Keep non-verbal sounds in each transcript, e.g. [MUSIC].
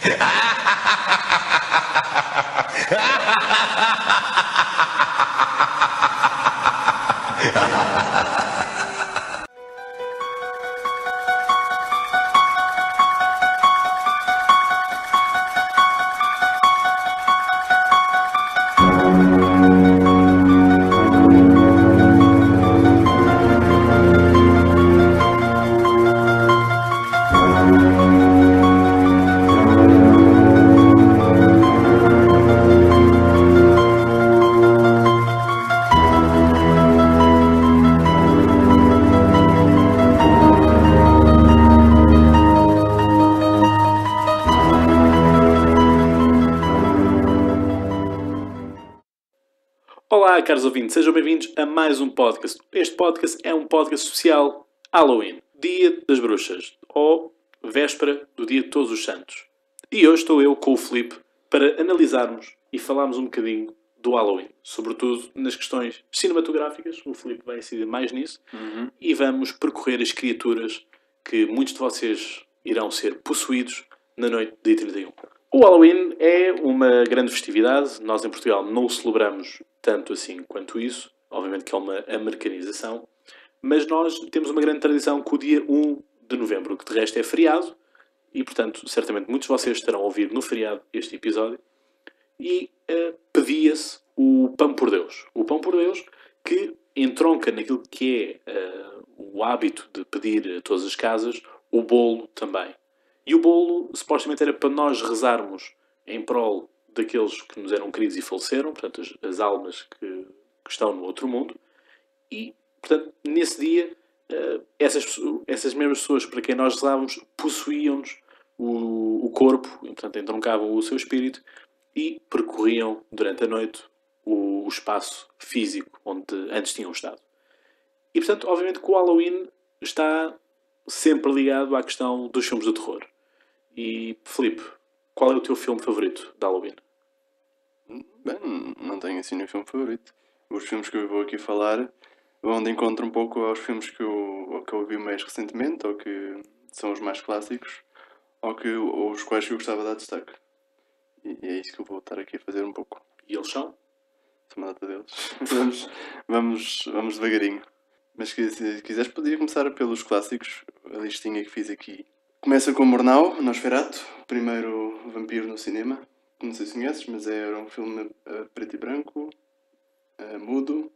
ハハハハ caros ouvintes, sejam bem-vindos a mais um podcast. Este podcast é um podcast especial Halloween, Dia das Bruxas, ou véspera do Dia de Todos os Santos. E hoje estou eu com o Filipe para analisarmos e falarmos um bocadinho do Halloween, sobretudo nas questões cinematográficas. O Filipe vai incidir mais nisso e vamos percorrer as criaturas que muitos de vocês irão ser possuídos na noite de dia 31. O Halloween é uma grande festividade. Nós em Portugal não o celebramos tanto assim quanto isso. Obviamente que é uma americanização. Mas nós temos uma grande tradição com o dia 1 de novembro, que de resto é feriado. E, portanto, certamente muitos de vocês estarão a ouvir no feriado este episódio. E eh, pedia-se o Pão por Deus. O Pão por Deus que entronca naquilo que é eh, o hábito de pedir a todas as casas o bolo também. E o bolo, supostamente, era para nós rezarmos em prol daqueles que nos eram queridos e faleceram, portanto, as, as almas que, que estão no outro mundo. E, portanto, nesse dia, eh, essas, essas mesmas pessoas para quem nós rezávamos possuíam-nos o, o corpo, e, portanto, entroncavam o seu espírito e percorriam durante a noite o, o espaço físico onde antes tinham estado. E, portanto, obviamente que o Halloween está sempre ligado à questão dos filmes de terror. E, Filipe, qual é o teu filme favorito de Halloween? Bem, não tenho assim nenhum filme favorito. Os filmes que eu vou aqui falar vão de encontro um pouco aos filmes que eu, que eu vi mais recentemente, ou que são os mais clássicos, ou, que, ou os quais eu gostava de dar destaque. E, e é isso que eu vou estar aqui a fazer um pouco. E eles são? Sou uma data deles. [LAUGHS] vamos, vamos, vamos devagarinho. Mas se se quiseres, podia começar pelos clássicos, a listinha que fiz aqui. Começa com Murnau, Nosferatu, primeiro vampiro no cinema. Não sei se conheces, mas era um filme eh, preto e branco, eh, mudo.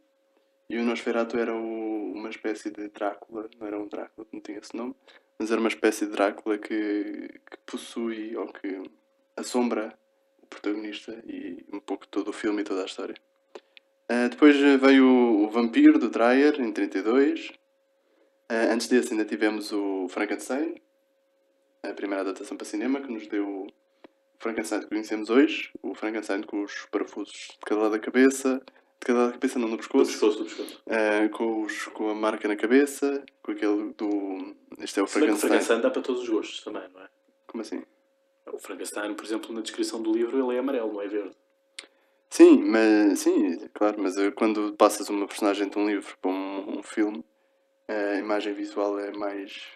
E o Nosferatu era o- uma espécie de Drácula, não era um Drácula, não tinha esse nome, mas era uma espécie de Drácula que, que possui ou que assombra o protagonista e um pouco todo o filme e toda a história. Uh, depois veio o, o Vampiro, do Dreyer, em 32. Uh, antes desse ainda tivemos o Frankenstein, a primeira adaptação para cinema, que nos deu Frankenstein que conhecemos hoje. O Frankenstein com os parafusos de cada lado da cabeça, de cada lado da cabeça não, no Do pescoço. pescoço, do pescoço. Uh, com, os, com a marca na cabeça, com aquele do... Este é o Se que o Frankenstein. Frankenstein dá para todos os gostos também, não é? Como assim? O Frankenstein, por exemplo, na descrição do livro, ele é amarelo, não é verde. Sim, mas sim, claro, mas eh, quando passas uma personagem de um livro para um, um filme, a imagem visual é mais.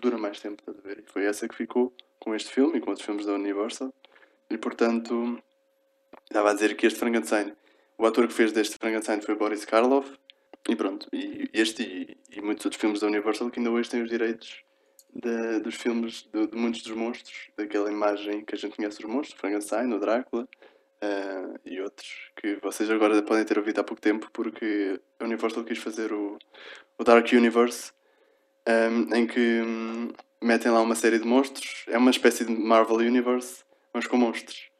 dura mais tempo, estás a ver? E foi essa que ficou com este filme e com outros filmes da Universal. E portanto, estava a dizer que este Frankenstein, o ator que fez deste Frankenstein foi Boris Karloff, e pronto, e este e, e muitos outros filmes da Universal que ainda hoje têm os direitos de- dos filmes de, de muitos dos monstros, daquela imagem que a gente conhece dos monstros, Frankenstein, o Drácula. Ah, e outros que vocês agora podem ter ouvido há pouco tempo porque a Universal quis fazer o, o Dark Universe ahm, em que hum, metem lá uma série de monstros é uma espécie de Marvel Universe mas com monstros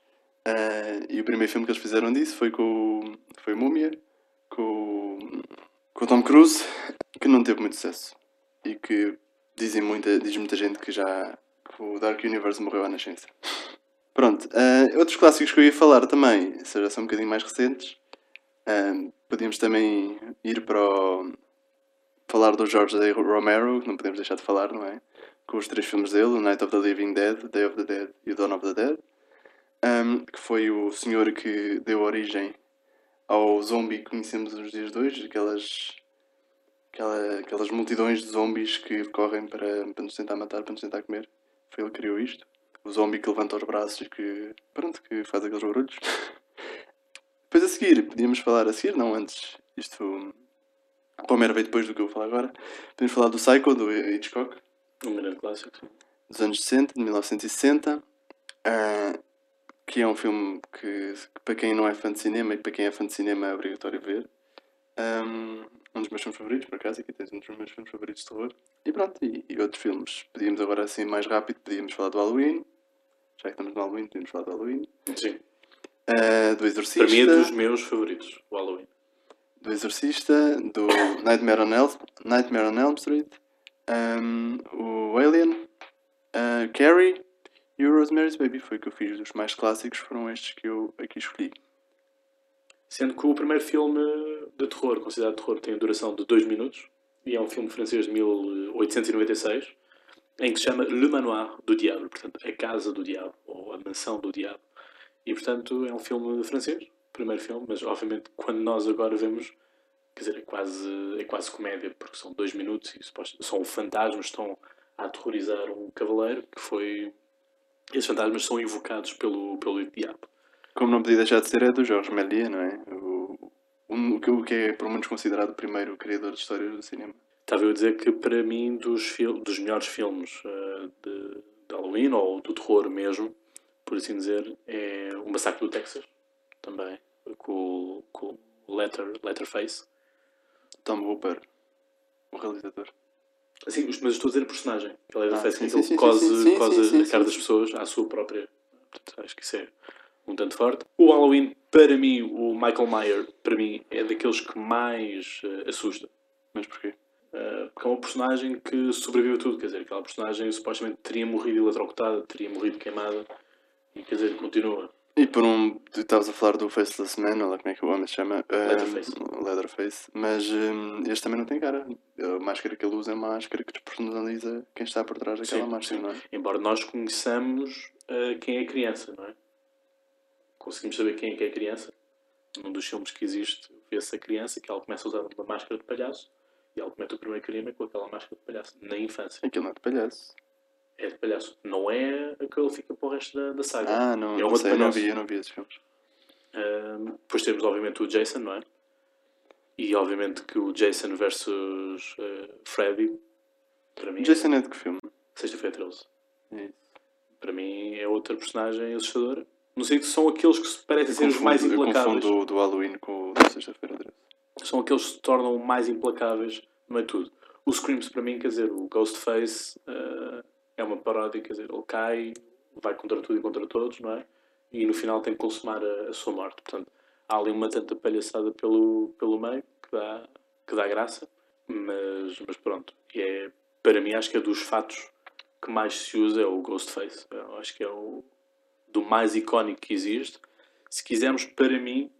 Ah, e o primeiro filme que eles fizeram disso foi com foi Múmia com, com Tom Cruise que não teve muito sucesso e que dizem muita, diz muita gente que já que o Dark Universe morreu à nascença Pronto, ah, outros clássicos que eu ia falar também, já são um bocadinho mais recentes, ah, podíamos também ir para o... falar do George. Romero, que não podemos deixar de falar, não é? Com os três filmes dele, o Night of the Living Dead, Day of the Dead e Dawn of the Dead, ah, que foi o senhor que deu origem ao zombie que conhecemos nos dias de hoje, aquelas, aquela- aquelas multidões de zombies que correm para, para nos tentar matar, para nos tentar comer. Foi ele que criou isto. o zombie que levanta os braços e que, pronto, que faz aqueles barulhos. [LAUGHS] Depois a seguir, podíamos falar a seguir, não antes, isto Palmeira veio depois do que eu vou falar agora. Podemos falar do Psycho, do Hitchcock, Um grande clássico. sim. dos anos 60, de 1960, ah, que é um filme que, que para quem não é fã de cinema e para quem é fã de cinema é obrigatório ver. Um, um dos meus filmes favoritos, por acaso, aqui tens um dos meus filmes favoritos de terror. E pronto, e, e outros filmes. Podíamos agora assim mais rápido, podíamos falar do Halloween. Já que estamos no Halloween, podíamos falar do Halloween. Sim. Ah, do Exorcista. Para mim é dos meus favoritos, o Halloween. do Exorcista, do Nightmare on Elm, Nightmare on Elm Street, um, o Alien, uh, Carrie e o Rosemary's Baby. Foi que eu fiz dos mais clássicos, foram estes que eu aqui escolhi. Sendo que o primeiro filme de terror, considerado terror, tem a duração de 2 minutos e é um filme francês de 1896 em que se chama Le Manoir do Diabo, portanto, a Casa do Diabo ou a Mansão do Diabo. E portanto é um filme francês, primeiro filme, mas obviamente quando nós agora vemos, quer dizer, é quase, é quase comédia, porque são dois minutos e são fantasmas que estão a aterrorizar um cavaleiro que foi. Esses fantasmas são invocados pelo, pelo diabo. Como não podia deixar de ser, é do Georges Méliès, não é? O, o que- o que é, por muitos, considerado o primeiro criador de histórias do cinema. Estava eu a dizer que para mim dos, fil- dos melhores filmes eh, de, de Halloween ou do terror mesmo, por assim dizer, é o Massacre do Texas, também, com, o- com Letter, Letterface. Tom Hooper, o realizador. Assim, mas estou a dizer a personagem, que é Ah, Leatherface, sim, que sim, sim, cose, sim, sim, cose sim, a cara sim, das sim. pessoas à sua própria. Portanto, acho que isso é um tanto forte. O Halloween, para mim, o Michael Myers, para mim, é daqueles que mais eh, assusta. Mas porquê? Uh, porque é uma personagem que sobreviveu a tudo, quer dizer, aquela personagem supostamente teria morrido eletrocutada, teria morrido queimada e quer dizer, continua. E por um. Tu estavas a falar do Faceless Man, ou lá como é que o homem se chama? Um, Leatherface. Leatherface. Mas um, este também não tem cara. A máscara que ele usa é uma máscara que despersonaliza quem está por trás daquela Sim, máscara, sim. não é? Embora nós conheçamos uh, quem é a criança, não é? Conseguimos saber quem é que é a criança. Num dos filmes que existe, vê-se a criança que ela começa a usar uma máscara de palhaço e ela comete o primeiro crime com aquela máscara de palhaço, na infância. Aquilo não é de palhaço. É de palhaço. Não é que ele fica para o resto da, da saga. Ah, não, É não sei, eu não vi, eu não vi esses filmes. Um, depois temos, obviamente, o Jason, não é? E, obviamente, que o Jason versus uh, Freddy, para mim, Jason é de que filme? sexta-feira 13. É. Para mim, é outra personagem assustadora. No sentido que são aqueles que parecem Eu ser os mais confundo- eu implacáveis. confundo do Halloween com o da Sexta-feira 13. São aqueles que se tornam mais implacáveis, não é tudo. O Screams, para mim, quer dizer, o Ghostface uh, é uma paródia, quer dizer, ele cai, vai contra tudo e contra todos, não é? E no final tem que consumar a, a sua morte. Portanto, há ali uma tanta palhaçada pelo, pelo meio que dá, que dá graça, mas, mas pronto. E é, para mim, acho que é dos fatos que mais se usa é o Ghostface. Eu acho que é o do mais icónico que existe. Se quisermos, para mim,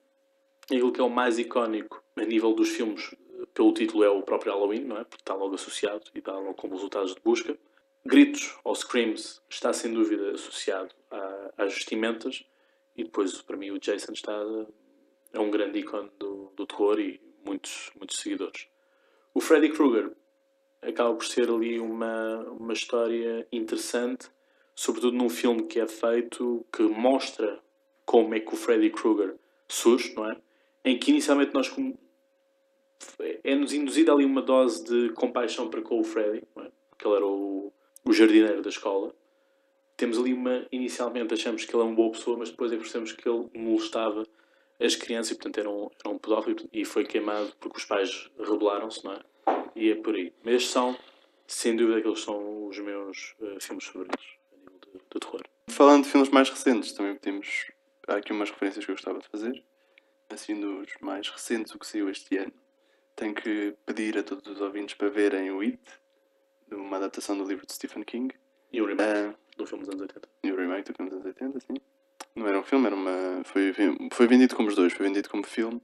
aquilo que é o mais icónico a nível dos filmes, pelo título, é o próprio Halloween, não é? Porque está logo associado e dá logo como resultados de busca. Gritos ou Screams está sem dúvida associado às vestimentas e depois, para mim, o Jason está é um grande ícone do, do terror e muitos, muitos seguidores. O Freddy Krueger acaba por ser ali uma, uma história interessante, sobretudo num filme que é feito que mostra como é que o Freddy Krueger surge, não é? Em que inicialmente nós com- é-nos induzida ali uma dose de compaixão para com o Freddy, não é? porque ele era o, o jardineiro da escola. Temos ali uma, inicialmente achamos que ele é uma boa pessoa, mas depois que percebemos que ele molestava as crianças e portanto era um, era um pedófilo e foi queimado porque os pais rebelaram-se, não é? E é por aí. Mas são, sem dúvida, aqueles são os meus eh, filmes favoritos a nível de, de terror. Falando de filmes mais recentes, também podemos. Há aqui umas referências que eu gostava de fazer. Assim, dos mais recentes, o que saiu este ano. Tenho que pedir a todos os ouvintes para verem o It, uma adaptação do livro de Stephen King. E o remake Ah, do filme dos anos 80. e o remake do filme dos anos 80, sim. Não era um filme, era uma. Foi, foi vendido como os dois. Foi vendido como filme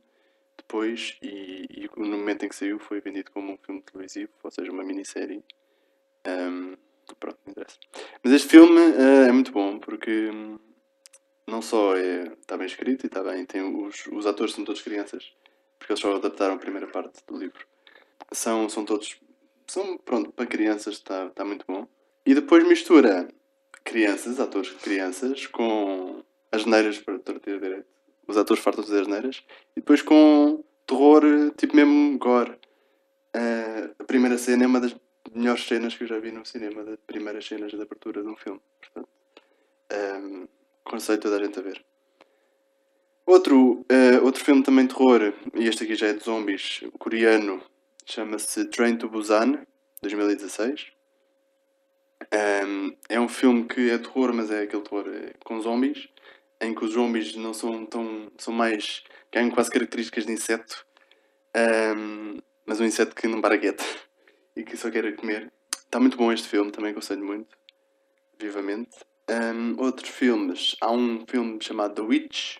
depois e, e no momento em que saiu foi vendido como um filme televisivo, ou seja, uma minissérie. Ahm, pronto, não interessa. Mas este filme ah, é muito bom porque hum, não só é, está bem escrito e está bem, tem os, os atores são todos crianças, porque eles só adaptaram a primeira parte do livro. São, são todos. São, pronto, para crianças está está muito bom. E depois mistura crianças, atores crianças, com as neiras para ter direito. Os atores fartam de dizer neiras. E depois com terror, tipo mesmo gore. Uh, a primeira cena é uma das melhores cenas que eu já vi no cinema, das primeiras cenas de abertura de um filme. Portanto, um, conceito toda a gente a ver. Outro, uh, outro filme também de terror, e este aqui já é de zombies, coreano, chama-se Train to Busan, 2016. Um, é um filme que é terror, mas é aquele terror eh, com zombies, em que os zombies não são tão. são mais. ganham quase características de inseto, um, mas um inseto que não baraguete [LAUGHS] e que só quer comer. Está muito bom este filme, também aconselho muito, vivamente. Um, outros filmes, há um filme chamado The Witch,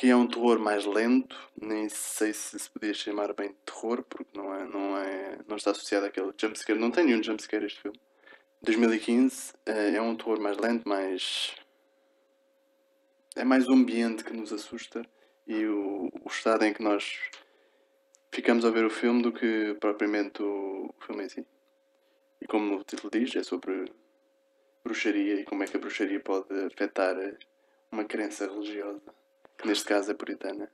que é um terror mais lento, nem sei se se podia chamar bem de terror, porque não, é, não, é, não está associado àquele jumpscare, não tem nenhum jumpscare este filme. 2015 eh, é um terror mais lento, mais. É mais o ambiente que nos assusta e o, o estado em que nós ficamos a ver o filme do que propriamente o, o filme em si. E como o título diz, é sobre bruxaria e como é que a bruxaria pode afetar uma crença religiosa, que neste caso é puritana.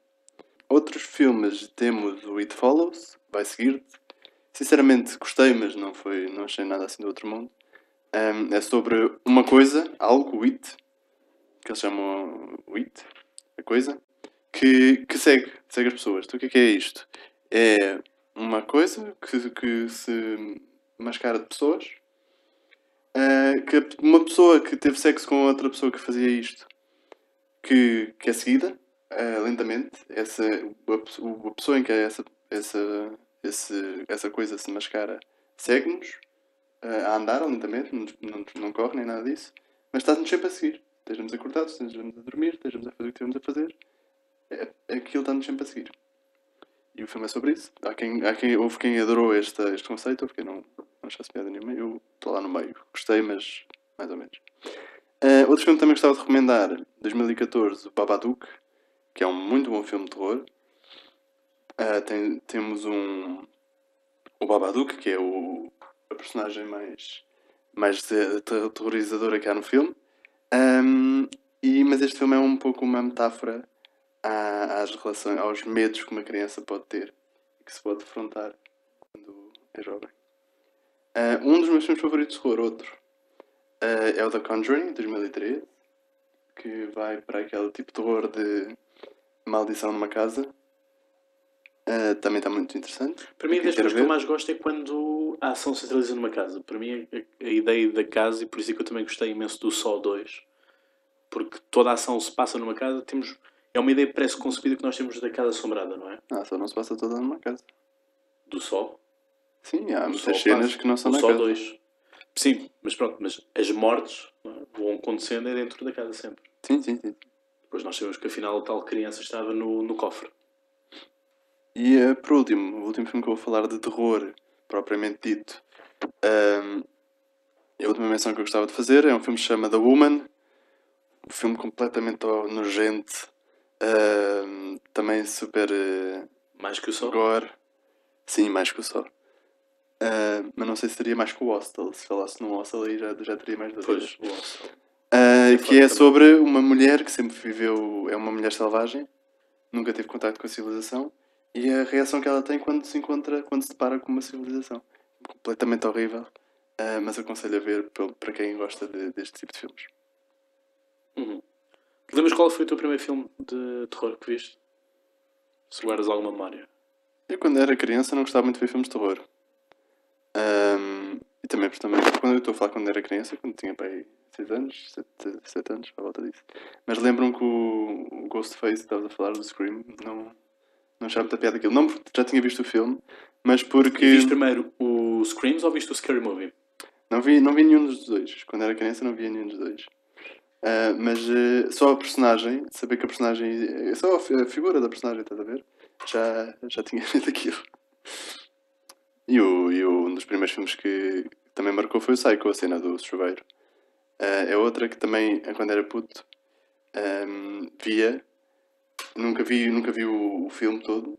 Outros filmes temos o It Follows, vai seguir-te. Sinceramente gostei, mas não foi, não achei nada assim do outro mundo. Um, é sobre uma coisa, algo, it, que eles chamam it, a coisa, que, que segue, segue as pessoas. Então o que é, que é isto? É uma coisa que, que se mascara de pessoas, uh, que uma pessoa que teve sexo com outra pessoa que fazia isto, que, que é seguida, uh, lentamente, essa, a, a pessoa em que essa, essa, esse, essa coisa se mascara segue-nos a andar lentamente, não, não, não corre nem nada disso, mas estás-nos sempre a seguir. Estejamos acordados, estejamos a dormir, estejamos a fazer o que temos a fazer, é, é aquilo está-nos sempre a seguir. E o filme é sobre isso. Há quem, há quem, houve quem adorou este, este conceito, houve quem não, não achasse piada nenhuma. Eu estou lá no meio. Gostei, mas mais ou menos. Uh, outro filme que também gostava de recomendar, 2014, o Babadook, que é um muito bom filme de terror. Uh, tem, temos um. O Babadook, que é o, a personagem mais, mais terrorizadora que há no filme. Um, e, mas este filme é um pouco uma metáfora às relações, aos medos que uma criança pode ter e que se pode afrontar quando é jovem. Uh, um dos meus filmes favoritos de terror, outro, é o The Conjuring, 2013, que vai para aquele tipo de terror de maldição numa casa. Uh, também está muito interessante. Para mim, das coisas que eu mais gosto é quando a ação se realiza numa casa. Para mim, a, a, ideia da casa, e por isso é que eu também gostei imenso do Sol 2, porque toda a ação se passa numa casa, temos. É uma ideia parece concebida que nós temos da casa assombrada, não é? Ah, só não se passa toda numa casa. Do Sol? Sim, há muitas cenas que não são do na Sol casa. 2. Sim, mas pronto, mas as mortes é? vão acontecendo é dentro da casa sempre. Sim, sim, sim. Depois nós sabemos que afinal a tal criança estava no, no cofre. E uh, por último, o último filme que eu vou falar de terror, propriamente dito, um, a última menção que eu gostava de fazer é um filme que se chama The Woman, um filme completamente nojento, um, também super. Uh, mais que o Sol? Gore. Sim, mais que o Sol. Uh, mas não sei se seria mais que o Hostel. Se falasse num Hostel aí já, já teria mais dúvidas. Pois, o Hostel. Uh, que é sobre uma mulher que sempre viveu. É uma mulher selvagem, nunca teve contato com a civilização e a reação que ela tem quando se encontra, quando se depara com uma civilização. Completamente horrível, uh, mas aconselho a ver para quem gosta de, deste tipo de filmes. Uhum. Lembras qual foi o teu primeiro filme de terror que viste? Se guardas alguma memória. Eu, quando era criança, não gostava muito de ver filmes de terror. Um, e também, também, quando eu estou a falar quando era criança, quando tinha pai 6 anos, 7, 7 anos, à volta disso. Mas lembram que o, Ghostface, estavas a falar do Scream, não, não achava muita piada aquilo. Não porque já tinha visto o filme, mas porque. E viste primeiro o Screams ou viste o Scary Movie? Não vi, não vi nenhum dos dois. Quando era criança não via nenhum dos dois. Uh, mas uh, só a personagem, saber que a personagem. Só a figura da personagem, estás a ver? Já, já tinha [LAUGHS] visto aquilo. E, o, e o, um dos primeiros filmes que também marcou foi o Psycho, a cena do chuveiro. Uh, é outra que também, quando era puto, um, via. Nunca vi, nunca vi o, o filme todo,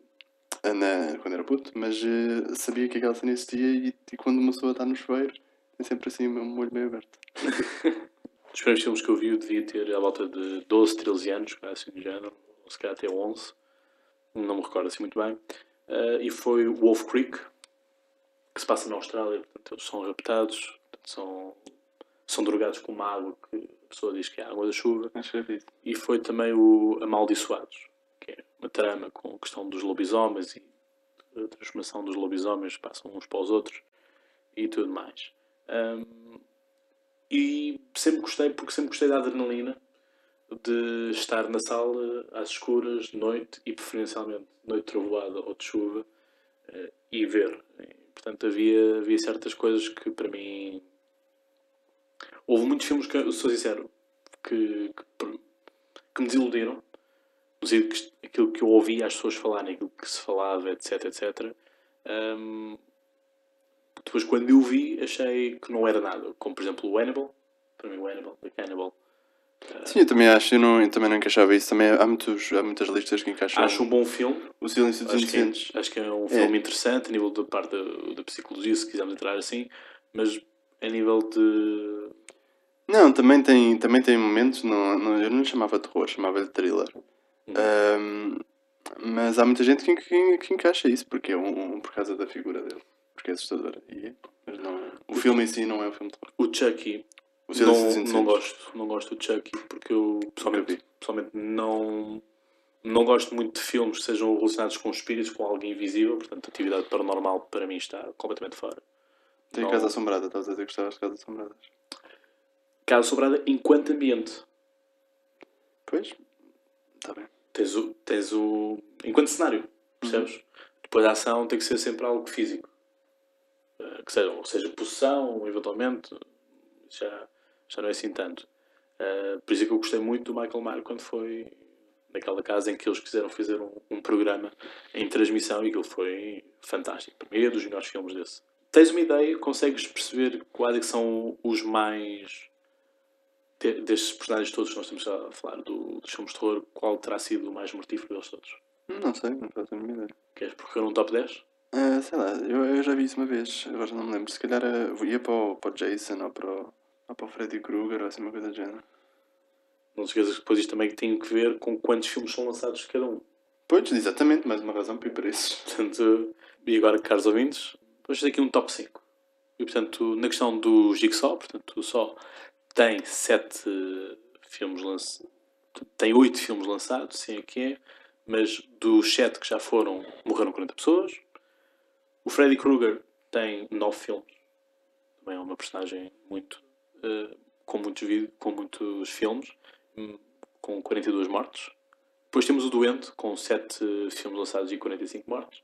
na, quando era puto, mas uh, sabia que aquela cena existia e, e, quando uma pessoa está no chuveiro, tem sempre assim um olho meio aberto. [LAUGHS] Dos primeiros filmes que eu vi, eu devia ter à volta de 12, 13 anos, cara, assim do género, ou se calhar até 11, não me recordo assim muito bem. Uh, e foi Wolf Creek, que se passa na Austrália, portanto eles são raptados, portanto, são, são drogados com uma água que a pessoa diz que é água da chuva. E foi também o Amaldiçoados, que é uma trama com a questão dos lobisomens e a transformação dos lobisomens, passam uns para os outros e tudo mais. Um, e sempre gostei, porque sempre gostei da adrenalina de estar na sala às escuras, de noite e preferencialmente noite trovoada ou de chuva uh, e ver. Portanto, havia, havia certas coisas que para mim. Houve muitos filmes que, sou sincero, que, que, que me desiludiram. No sentido que aquilo que eu ouvia as pessoas falarem, aquilo que se falava, etc, etc. Um, depois, quando eu vi, achei que não era nada. Como, por exemplo, o Hannibal. Para mim, o Hannibal, The Cannibal. Sim, eu também acho, eu, não, eu também não encaixava isso. Também há, muitos, há muitas listas que encaixam. Acho um bom filme. O Silêncio dos Acho que, é, Inocentes. acho que é um filme interessante a nível da parte da, da psicologia, se quisermos entrar assim. Mas a nível de. Não, também tem, também tem momentos, não, não, eu não lhe chamava terror, chamava-lhe thriller. Hum. Ahm, mas há muita gente que, que, que encaixa isso, porque é um, um- por causa da figura dele. Porque é assustadora. E é, mas não, o filme em si não é um filme de terror. O Chucky. Não, não gosto. Não gosto do Chucky porque eu pessoalmente, pessoalmente não. Não gosto muito de filmes que sejam relacionados com espíritos, com alguém invisível, portanto, atividade paranormal para mim está completamente fora. Tem Não. Casa Assombrada, estás a dizer que gostavas de Casas Assombradas. Casa Sobrada enquanto ambiente. Pois, está bem. Tens o, tens o. enquanto cenário, percebes? Depois a ação tem que ser sempre algo físico. Eh, que seja, ou seja, possessão, eventualmente, já, já não é assim tanto. Eh, por isso é que eu gostei muito do Michael Myers quando foi naquela casa em que eles quiseram fazer um, um programa em transmissão e aquilo foi fantástico. Para mim é dos melhores filmes desse. Tens uma ideia, consegues perceber quais é que são os mais de- destes personagens todos que nós estamos a falar do, dos filmes de terror, qual terá sido o mais mortífero deles todos? Não sei, não faço a mínima ideia. Queres procurar um top 10? Ah, sei lá, eu, eu já vi isso uma vez, agora não me lembro. Se calhar ah, ia para o, para o Jason ou para o, ou para o Freddy Krueger ou assim uma coisa do género. Não te esqueças que depois isto também tem que ver com quantos filmes são lançados de cada um. Pois, exatamente, mais uma razão para ir para esses. Portanto, e agora, caros ouvintes, vamos fazer aqui um top 5. E, portanto, na questão do Jigsaw, portanto, o Saw tem 7 filmes lançados, tem 8 filmes lançados, sim é que é, mas dos 7 que já foram, morreram 40 pessoas. O Freddy Krueger tem 9 filmes, também é uma personagem muito, eh, com, muitos vídeos, com muitos filmes, hum, com 42 mortes. Depois temos o Doente, com 7 filmes lançados e 45 mortes.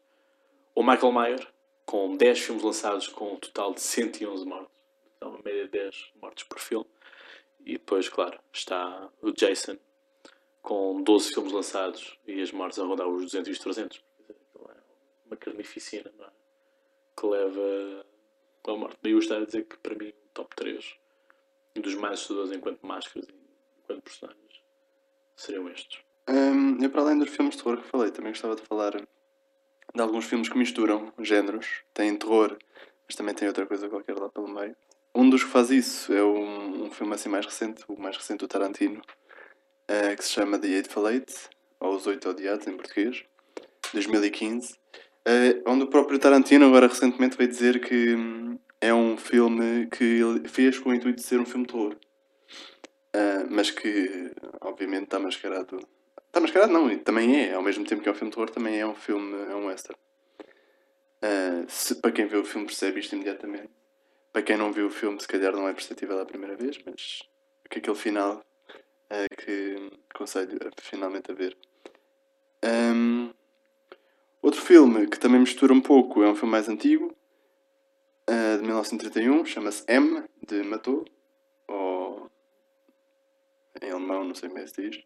O Michael Myers, com 10 filmes lançados, com um total de 111 mortes. Então, uma média de 10 mortes por filme. E depois, claro, está o Jason, com 12 filmes lançados e as mortes a rondar os 200 e os 300. Quer dizer, aquilo é uma carnificina, não é? Que leva à morte. Daí eu estar a dizer que, para mim, o top 3 dos mais assustadores enquanto máscaras e enquanto personagens seriam estes. Hum, eu, para além dos filmes de terror que falei, também gostava de falar de alguns filmes que misturam géneros. Tem terror, mas também tem outra coisa qualquer lá pelo meio. Um dos que faz isso é um, um filme assim mais recente, o mais recente do Tarantino, eh, que se chama The Eightful Eight, ou Os Oito Odiados em português, 2015. eh, onde o próprio Tarantino agora recentemente veio dizer que hum, é um filme que ele fez com o intuito de ser um filme de terror. Ah, mas que obviamente está mascarado. Está mascarado não, também é, ao mesmo tempo que é um filme de terror, também é um filme, é um western. Ah, se- para quem vê o filme percebe isto imediatamente. Para quem não viu o filme, se calhar não é perceptível à primeira vez, mas que aquele final é que aconselho finalmente a ver. Ahm, outro filme que também mistura um pouco é um filme mais antigo, ah, de 1931, chama-se M, de Matou, ou em alemão, não sei como é que se diz,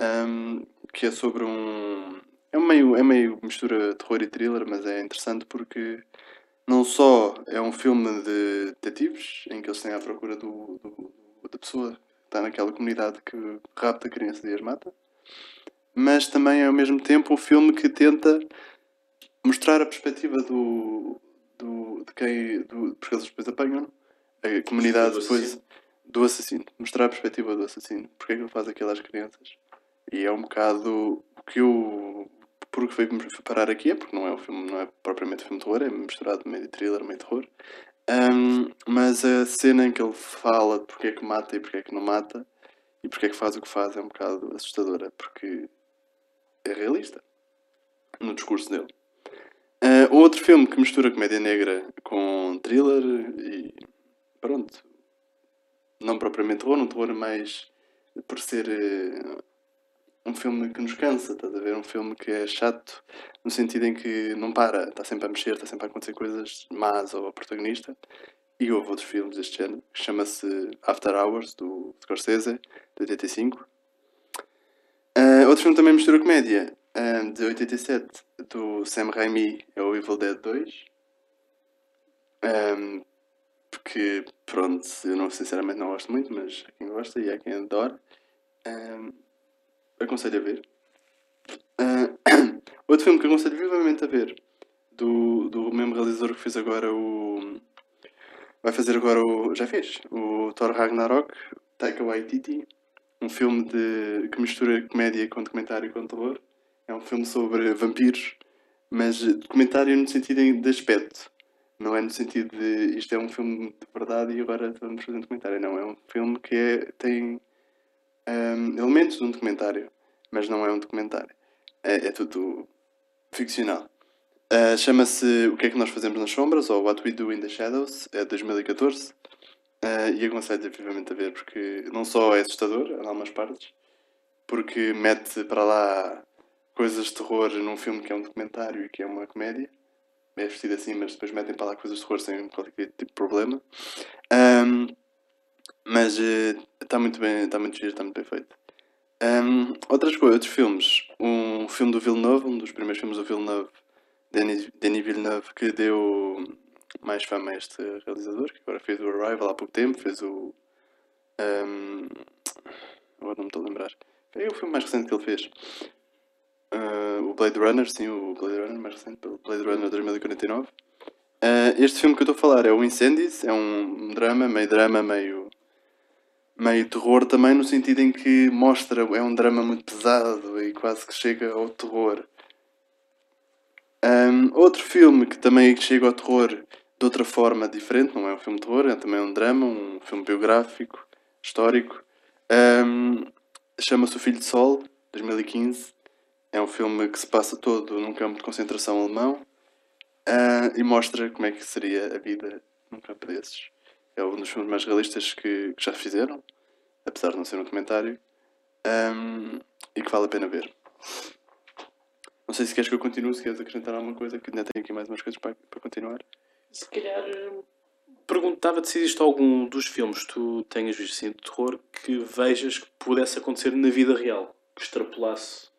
ahm, que é sobre um. É meio, é meio mistura terror e thriller, mas é interessante porque não só é um filme de detetives, em que eles têm à procura do, do- da pessoa que está naquela comunidade que rapta crianças e as mata, mas também é ao mesmo tempo um filme que tenta mostrar a perspectiva do, do, de quem. Do, porque eles depois apanham a comunidade Do depois assassino. do assassino. Mostrar a perspectiva do assassino. Porque é que ele faz aquilo às crianças. E é um bocado o que eu. Porque foi parar aqui é porque não é um filme, não é propriamente filme de terror, é misturado meio thriller, meio terror. Um, mas a cena em que ele fala de porque é que mata e porque é que não mata e porque é que faz o que faz é um bocado assustadora, porque é realista no discurso dele. Uh, outro filme que mistura comédia negra com thriller e pronto, não propriamente terror, um terror mais por ser uh, um filme que nos cansa, estás a ver? Um filme que é chato no sentido em que não para, está sempre a mexer, está sempre a acontecer coisas más ao protagonista. E houve outros filmes deste género, que chama-se After Hours, do Scorsese, de 85. Uh, outro filme também mistura comédia, uh, de 87, do Sam Raimi, é o Evil Dead 2. Um, porque, pronto, eu não, sinceramente não gosto muito, mas há quem gosta e há quem adora. Um, aconselho a ver. Uh, [COUGHS] outro filme que aconselho vivamente a ver, do, do mesmo realizador que fez agora o. Vai fazer agora o. Já fez? O Thor Ragnarok, Taika Waititi. Um filme de, que mistura comédia com documentário e com terror. É um filme sobre vampiros, mas documentário no sentido de aspecto. Não é no sentido de isto é um filme de verdade e agora vamos fazer um documentário. Não, é um filme que é, tem um, elementos de um documentário, mas não é um documentário. É, é tudo ficcional. Uh, Chama-se O que é que nós fazemos nas sombras ou What We Do in the Shadows, é de 2014. Uh, e aconselho vivamente a ver porque não só é assustador em algumas partes, porque mete para lá coisas de terror num filme que é um documentário e que é uma comédia. É vestido assim, mas depois metem para lá coisas de terror sem qualquer tipo de problema. Um, mas está eh, uh, muito bem, está muito giro, está muito bem feito. Um, outras coisas, outros filmes. Um filme do Villeneuve, um dos primeiros filmes do Villeneuve, Denis, Denis Villeneuve, que deu mais fama a este realizador, que agora fez o Arrival há pouco tempo, fez o. Um, agora não me estou a lembrar. É o filme mais recente que ele fez. Uh, o Blade Runner, sim, o Blade Runner mais recente, o Blade Runner 2049. Uh, este filme que eu estou a falar é o Incendies, é um drama, meio drama, meio meio terror também no sentido em que mostra, é um drama muito pesado e quase que chega ao terror. Um, outro filme que também chega ao terror de outra forma diferente, não é um filme de terror, é também um drama, um filme biográfico, histórico. Um, Chama-se O Filho de Sol, 2015. É um filme que se passa todo num campo de concentração alemão uh, e mostra como é que seria a vida num campo desses. É um dos filmes mais realistas que, que já fizeram, apesar de não ser um documentário, um, e que vale a pena ver. Não sei se queres que eu continue, se queres acrescentar alguma coisa, que ainda tenho aqui mais umas coisas para, para continuar. Se calhar perguntava-te se existe algum dos filmes que tu tenhas visto assim, de terror que vejas que pudesse acontecer na vida real, que extrapolasse.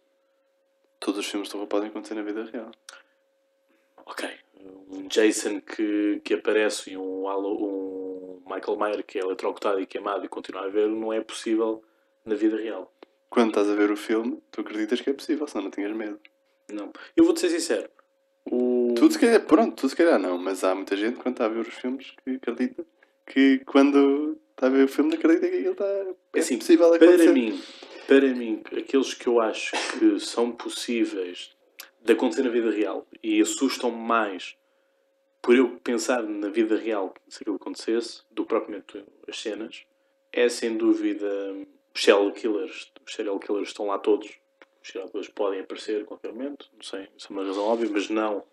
Todos os filmes de terror podem acontecer na vida real. Ok. Um Jason que, que aparece e um, um Michael Myers que é eletrocutado e queimado e continua a ver, não é possível na vida real. Quando estás a ver o filme, tu acreditas que é possível, senão não tinhas medo. Não. Eu vou-te ser sincero. O... Tu se calhar, pronto, tu se calhar não, mas há muita gente quando está a ver os filmes que acredita que quando está a ver o filme acredita que aquilo está é assim, possível acontecer. Para mim, para mim, aqueles que eu acho que são possíveis de acontecer na vida real e assustam mais por eu pensar na vida real se aquilo acontecesse, do propriamente as cenas, é sem dúvida os serial killers. Os serial killers estão lá todos. Os serial killers podem aparecer a qualquer momento, não sei, isso é uma razão óbvia, mas não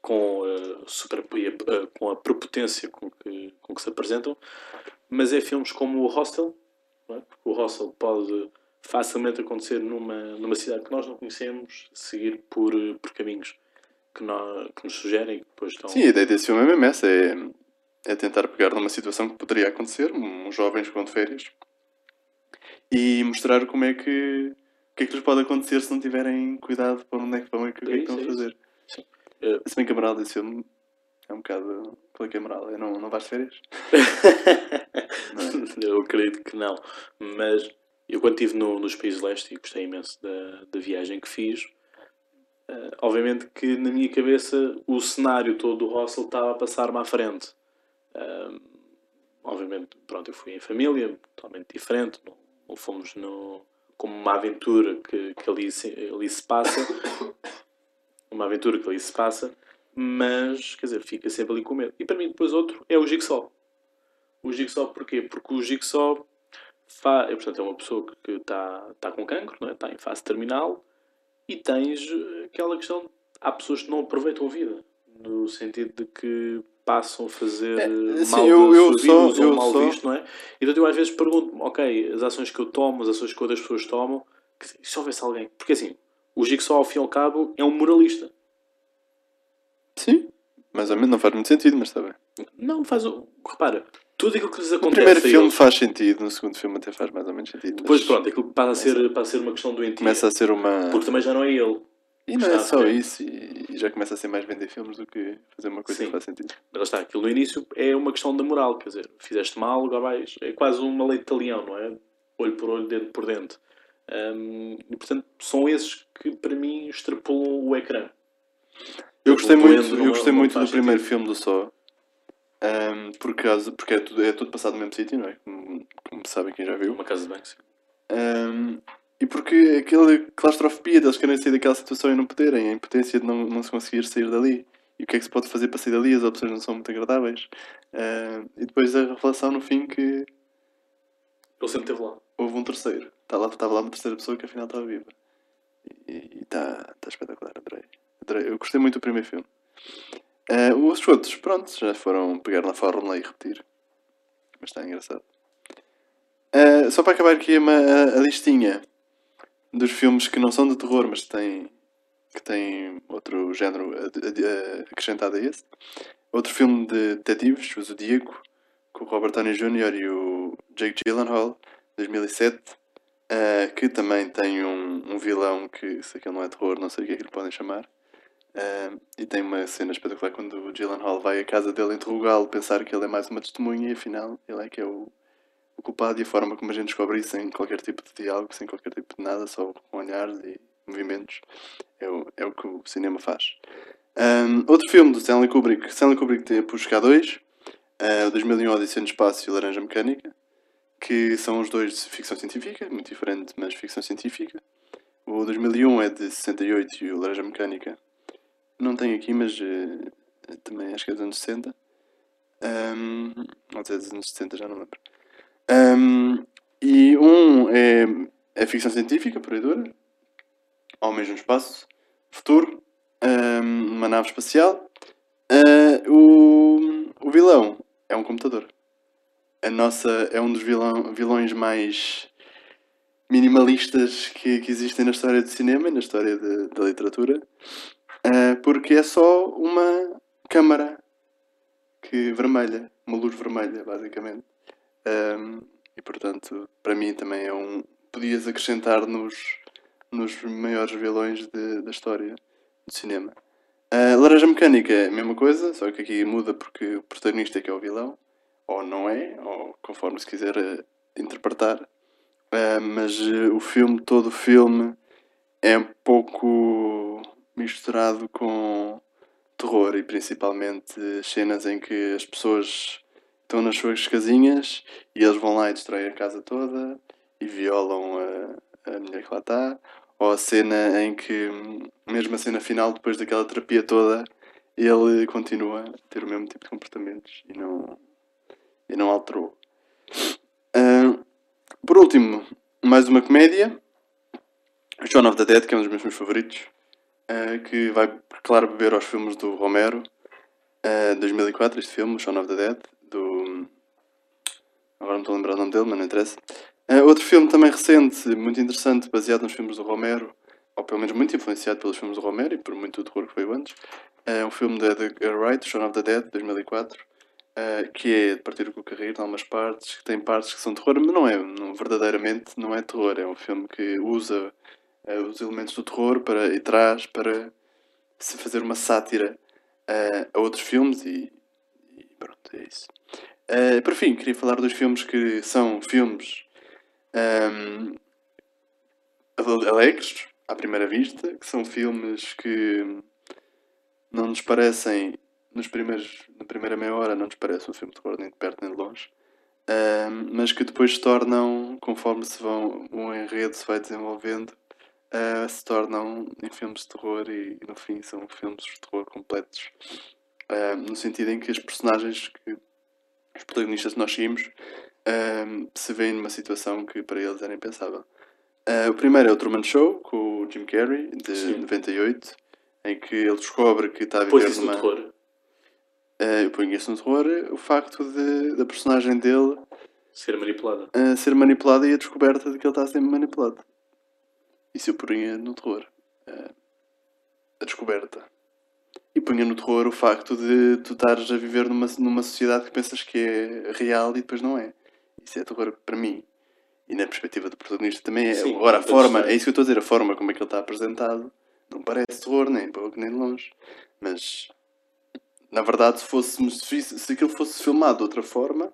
com, uh, super, uh, com a prepotência com que, com que se apresentam. Mas é filmes como o Hostel, é? porque o Hostel pode facilmente acontecer numa, numa cidade que nós não conhecemos, seguir por, por caminhos que, nós, que nos sugerem que depois estão. Sim, a ideia desse filme é mesmo essa: é, é tentar pegar numa situação que poderia acontecer, uns jovens que vão de férias, e mostrar como é que. O que é que lhes pode acontecer se não tiverem cuidado para onde é que vão e o que é que estão a fazer. Uh, se bem que a moral desse filme é um bocado. Qual é que é a moral? É não, não vais de férias? [LAUGHS] não é? Eu acredito que não. Mas eu quando estive no, nos países leste e gostei imenso da, da viagem que fiz, Uh, obviamente que na minha cabeça o cenário todo do Russell estava a passar-me à frente. Uh, obviamente, pronto, eu fui em família, totalmente diferente, não, não fomos no, como uma aventura que, que ali, se, ali se passa, [COUGHS] uma aventura que ali se passa, mas, quer dizer, fica sempre ali com medo. E para mim, depois outro é o Jigsaw. O Jigsaw porquê? Porque o Jigsaw fa... é, portanto, é uma pessoa que está tá com cancro, não é? está em fase terminal, e tens aquela questão, há pessoas que não aproveitam a vida, no sentido de que passam a fazer É, mal eu- eu usam eu mal só- visto, não é? Então eu às vezes pergunto-me, ok, as ações que eu tomo, as ações que outras pessoas tomam, que se houvesse alguém. Porque assim, o Jigsaw ao fim e ao cabo é um moralista. Sim, mais ou menos, não faz muito sentido, mas está bem. Não faz o. Repara, tudo aquilo que lhes No acontece. primeiro a filme eles, faz sentido, no segundo filme até faz mais ou menos sentido. mas Depois pronto, aquilo que passa a ser, passa a ser uma questão doentia. Começa a ser uma. Porque também já não é ele. E não é a só isso, e já começa a ser mais vender filmes do que fazer uma coisa Sim. que faz sentido. Mas lá está, aquilo no início é uma questão da moral, quer dizer, fizeste mal, agora vais. É quase uma lei de talião, não é? Olho por olho, dente por dente. Hum, e portanto, são esses que para mim extrapolam o ecrã. Eu gostei O muito, eu gostei muito do primeiro sentido. filme do Só. ahm, por causa, porque é tudo, é tudo passado no mesmo sítio, não é? Como, como sabem quem já viu. Uma casa de banho, sim. Ahm, e porque aquela claustrofobia deles querem sair daquela situação e não poderem, a impotência de não, não se conseguir sair dali. E o que é que se pode fazer para sair dali? As opções não são muito agradáveis. E depois a revelação no fim que Ele sempre esteve lá. houve um terceiro. Está lá, estava lá uma terceira pessoa que afinal estava viva. E está está espetacular, adorei. adorei. Eu gostei muito do primeiro filme. Ah, os outros, pronto, já foram pegar na fórmula e repetir. Mas está engraçado. Ah, só para acabar aqui uma, a, a listinha dos filmes que não são de terror, mas têm, que têm outro género acrescentado a esse. Outro filme de detetives, o Zodíaco, com o Robert Downey Jr. e o Jake Gyllenhaal, 2007, ah, que também tem um, um vilão que, se aquilo não é terror, não sei o que é que lhe podem chamar. Ah, e tem uma cena espetacular quando o Gyllenhaal vai à casa dele interrogá-lo, pensar que ele é mais uma testemunha e afinal ele é que é o, o culpado e a forma como a gente descobre isso sem qualquer tipo de diálogo, sem qualquer tipo de nada, só com olhares e movimentos, é o, é o que o cinema faz. Um, outro filme do Stanley Kubrick, Stanley Kubrick tem Push K2, uh, o 2001 Odisseia no Espaço e Laranja Mecânica, que são os dois de ficção científica, muito diferente, mas ficção científica. O 2001 é de 68 e o Laranja Mecânica não tenho aqui, mas eh, também acho que é dos anos 60. Um, não sei, dos anos 60, já não lembro. Um, e um é, é ficção científica, por aí dura. Homens no espaço, futuro, um, uma nave espacial. Uh, o, o vilão é um computador. A nossa é um dos vilão, vilões mais minimalistas que, que existem na história do cinema e na história da literatura. Uh, porque é só uma câmara que vermelha, uma luz vermelha, basicamente. Um, e portanto, para mim também é um. Podias acrescentar nos, nos maiores vilões de- da história do cinema. A Laranja Mecânica é a mesma coisa, só que aqui muda porque o protagonista é que é o vilão, ou não é, ou conforme se quiser eh, interpretar. Ah, mas eh, o filme, todo o filme, é um pouco misturado com terror e principalmente cenas em que as pessoas estão nas suas casinhas e eles vão lá e destroem a casa toda e violam a, a mulher que lá está. Ou a cena em que, mesmo a cena final, depois daquela terapia toda, ele continua a ter o mesmo tipo de comportamentos e não, e não alterou. Ah, por último, mais uma comédia. Shaun of the Dead, que é um dos meus filmes favoritos. ah, que vai, claro, beber aos filmes do Romero. ah, 2004, este filme, Shaun of the Dead, do... Agora não estou a lembrar o nome dele, mas não interessa. Ah, outro filme também recente, muito interessante, baseado nos filmes do Romero, ou pelo menos muito influenciado pelos filmes do Romero e por muito terror que foi antes. É um filme da Edgar Wright, Shaun of the Dead, 2004, ah, que é de partir com o carreiro algumas partes, que tem partes que são terror, mas não é, não, verdadeiramente não é terror, é um filme que usa ah, os elementos do terror para, e traz para se fazer uma sátira ah, a outros filmes e, e pronto, é isso. Por fim, queria falar dos filmes que são filmes ahm, ale- alegres, à primeira vista, que são filmes que não nos parecem, nos primeiros, na primeira meia hora, não nos parece um filme de terror nem de perto nem de longe, Ahm, mas que depois se tornam, conforme se vão, o enredo se vai desenvolvendo, ah, se tornam em filmes de terror e, e no fim são filmes de terror completos. Ah, no sentido em que as personagens que os protagonistas que nós seguimos se veem numa situação que para eles era impensável. Ah, o primeiro é o Truman Show, com o Jim Carrey, de Sim. 98, em que ele descobre que está a viver numa... Eh, eu ponho isso no terror, o facto de, da personagem dele Ser manipulada. eh, ser manipulada e a descoberta de que ele está a ser manipulado. Isso eu punha no terror. eh, a descoberta. E punha no terror o facto de tu estares a viver numa, numa sociedade que pensas que é real e depois não é. Isso é terror para mim. E na perspectiva do protagonista também é. Sim, Agora, a forma, é isso que eu estou a dizer, a forma como é que ele está apresentado não parece terror, nem pouco nem de longe. Mas, na verdade, se, fosse, se, aquilo fosse filmado de outra forma,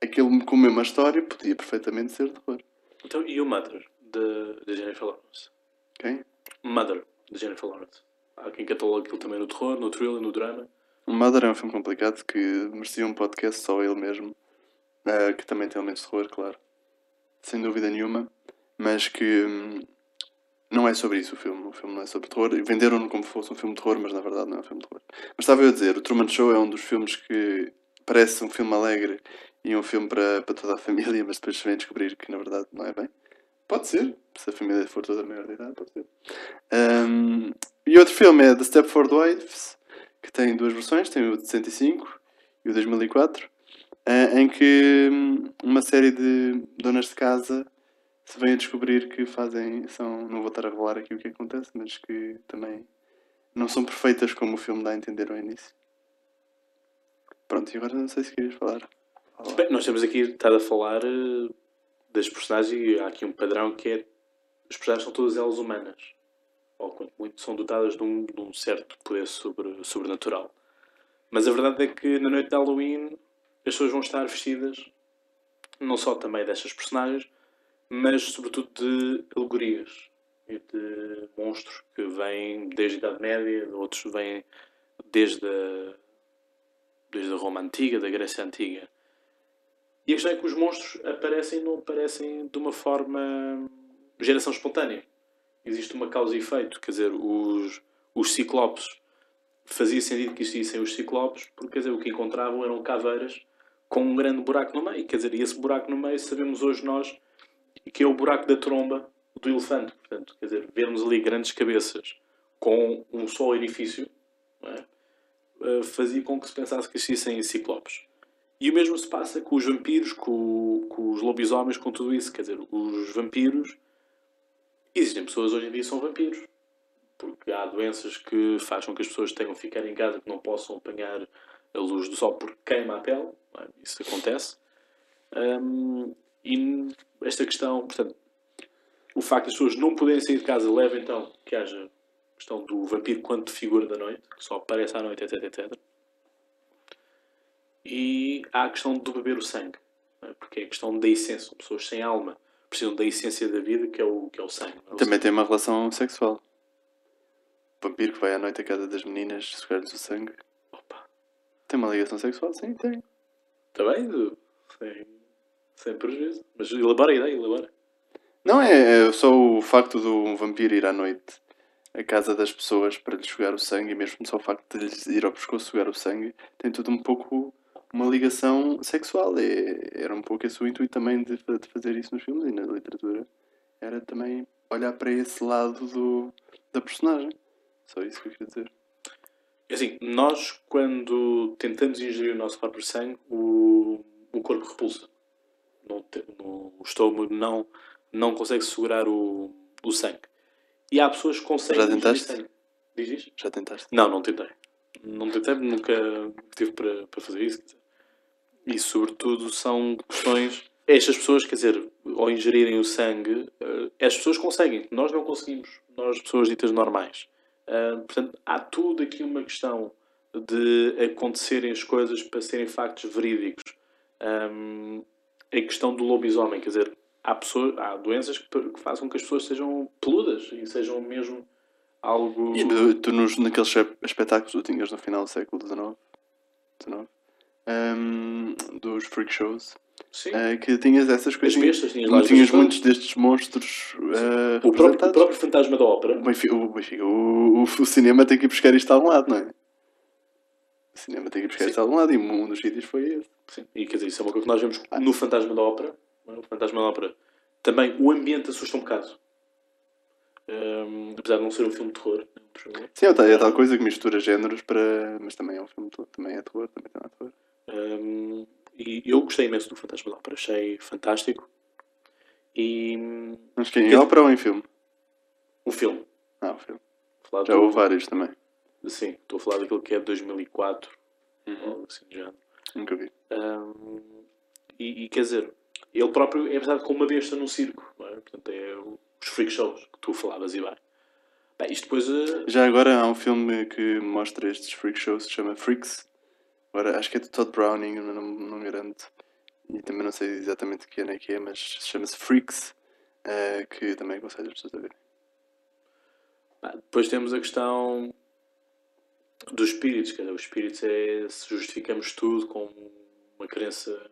aquilo com a mesma história podia perfeitamente ser terror. Então, e o Mother, de, de Jennifer Lawrence? Ok? Mother, de Jennifer Lawrence. Há quem catalogue aquilo também no terror, no thriller, no drama. O Mother é um filme complicado que merecia um podcast só ele mesmo, eh, que também tem elementos de terror, claro, sem dúvida nenhuma, mas que hum, não é sobre isso o filme. O filme não é sobre terror. Venderam-no como se fosse um filme de terror, mas na verdade não é um filme de terror. Mas estava eu a dizer, o Truman Show é um dos filmes que parece um filme alegre e um filme para, para toda a família, mas depois se vem descobrir que na verdade não é bem. Pode ser, se a família for toda maior de idade, pode ser. Hum, e outro filme é The Stepford Wives, que tem duas versões, tem o de 65 e o de 2004, eh, em que hum, uma série de donas de casa se vem a descobrir que fazem, são, não vou estar a revelar aqui o que acontece, mas que também não são perfeitas como o filme dá a entender ao início. Pronto, e agora não sei se querias falar. Fala. Bem, nós temos aqui estado a falar eh, das personagens e há aqui um padrão que é as personagens são todas elas humanas. Ou quanto muito são dotadas de um, de um certo poder sobre, sobrenatural. Mas a verdade é que na noite de Halloween as pessoas vão estar vestidas não só também destas personagens, mas sobretudo de alegorias e de monstros que vêm desde a Idade Média, outros vêm desde a, desde a Roma Antiga, da Grécia Antiga. E a questão é que os monstros aparecem e não aparecem de uma forma geração espontânea. Existe uma causa e efeito, quer dizer, os, os ciclopes fazia sentido que existissem os ciclopes, porque quer dizer, o que encontravam eram caveiras com um grande buraco no meio. Quer dizer, e esse buraco no meio sabemos hoje nós que é o buraco da tromba do elefante. Portanto, quer dizer, vermos ali grandes cabeças com um só orifício é? Eh, fazia com que se pensasse que existissem ciclopes. E o mesmo se passa com os vampiros, com, com os lobisomens, com tudo isso. Quer dizer, os vampiros. Existem pessoas hoje em dia que são vampiros. Porque há doenças que fazem com que as pessoas tenham que ficar em casa, que não possam apanhar a luz do sol porque queima a pele. é? Isso acontece. Hum, e esta questão, portanto, o facto das pessoas não poderem sair de casa leva então que haja a questão do vampiro quanto figura da noite, que só aparece à noite, etc, etc. E há a questão do beber o sangue, é? porque é a questão da essência. São pessoas sem alma, precisam da essência da vida, que é o, que é o sangue. é? O Também tem uma relação sexual. O vampiro que vai à noite à casa das meninas sugar-lhes o sangue. Opa, Tem uma ligação sexual? Sim, tem. está bem? de- Sem, prejuízo. Mas elabora a ideia, elabora. Não, é, é só o facto de um vampiro ir à noite à casa das pessoas para lhes sugar o sangue, e mesmo só o facto de lhes ir ao pescoço sugar o sangue, tem tudo um pouco uma ligação sexual. É, era um pouco esse o intuito também de, de fazer isso nos filmes e na literatura. Era também olhar para esse lado do, da personagem. Só isso que eu queria dizer. É Assim, nós quando tentamos ingerir o nosso próprio sangue, o, o corpo repulsa. No- o estômago não, não consegue segurar o, o sangue. E há pessoas que conseguem Já tentaste? sangue. Diz isto? Já tentaste? Não, não tentei. Não tentei, nunca tive para, para fazer isso. E, sobretudo, são questões. Estas pessoas, quer dizer, ao ingerirem o sangue, eh, as pessoas conseguem. Nós não conseguimos. Nós, pessoas ditas normais. Ah, portanto, há tudo aqui uma questão de acontecerem as coisas para serem factos verídicos. Ahm, a questão do lobisomem, quer dizer, há, pessoas, há doenças que, que fazem com que as pessoas sejam peludas e sejam mesmo algo. E tu, tu nos, naqueles espe- espetáculos que tu tinhas no final do século XIX, XIX hum, dos freak shows, eh, que tinhas essas coisas. bestas, tinhas tinhas bestas muitos destes monstros eh, o, próprio, o próprio fantasma da ópera. O, Benfica- o, o- o- o cinema tem que ir buscar isto a algum lado, não é? O cinema tem que buscar isto a algum lado e um dos sítios foi esse. Sim. E quer dizer, isso é uma coisa que nós vemos no Fantasma da Ópera. é? No Fantasma da Ópera. Também o ambiente assusta um bocado. Hum, apesar de não ser um filme de terror. né? Sim, é tal, é tal coisa que mistura géneros para. Mas também é um filme, de- também é terror, também tem terror. Hum, e eu gostei imenso do Fantasma da Ópera. Achei fantástico. E Mas que é em Quer- ópera ou em filme? o filme. Ah, o filme. Já houve vários também. Sim, estou a falar daquele que é de 2004. Uhum. ou algo assim do género. Nunca vi. Hum, e, e, quer dizer, ele próprio é verdade com uma besta num circo. Não é? Portanto, é os freak shows que tu falavas e bem. Bem, isto depois. eh, Já agora há um filme que mostra estes freak shows, se chama Freaks. Agora acho que é do Todd Browning, não, não garanto. E também não sei exatamente que ano é que é, mas chama-se Freaks, eh, que também aconselho as pessoas a verem. Ah, Depois temos a questão dos espíritos, quer dizer, os espíritos é se justificamos tudo com uma crença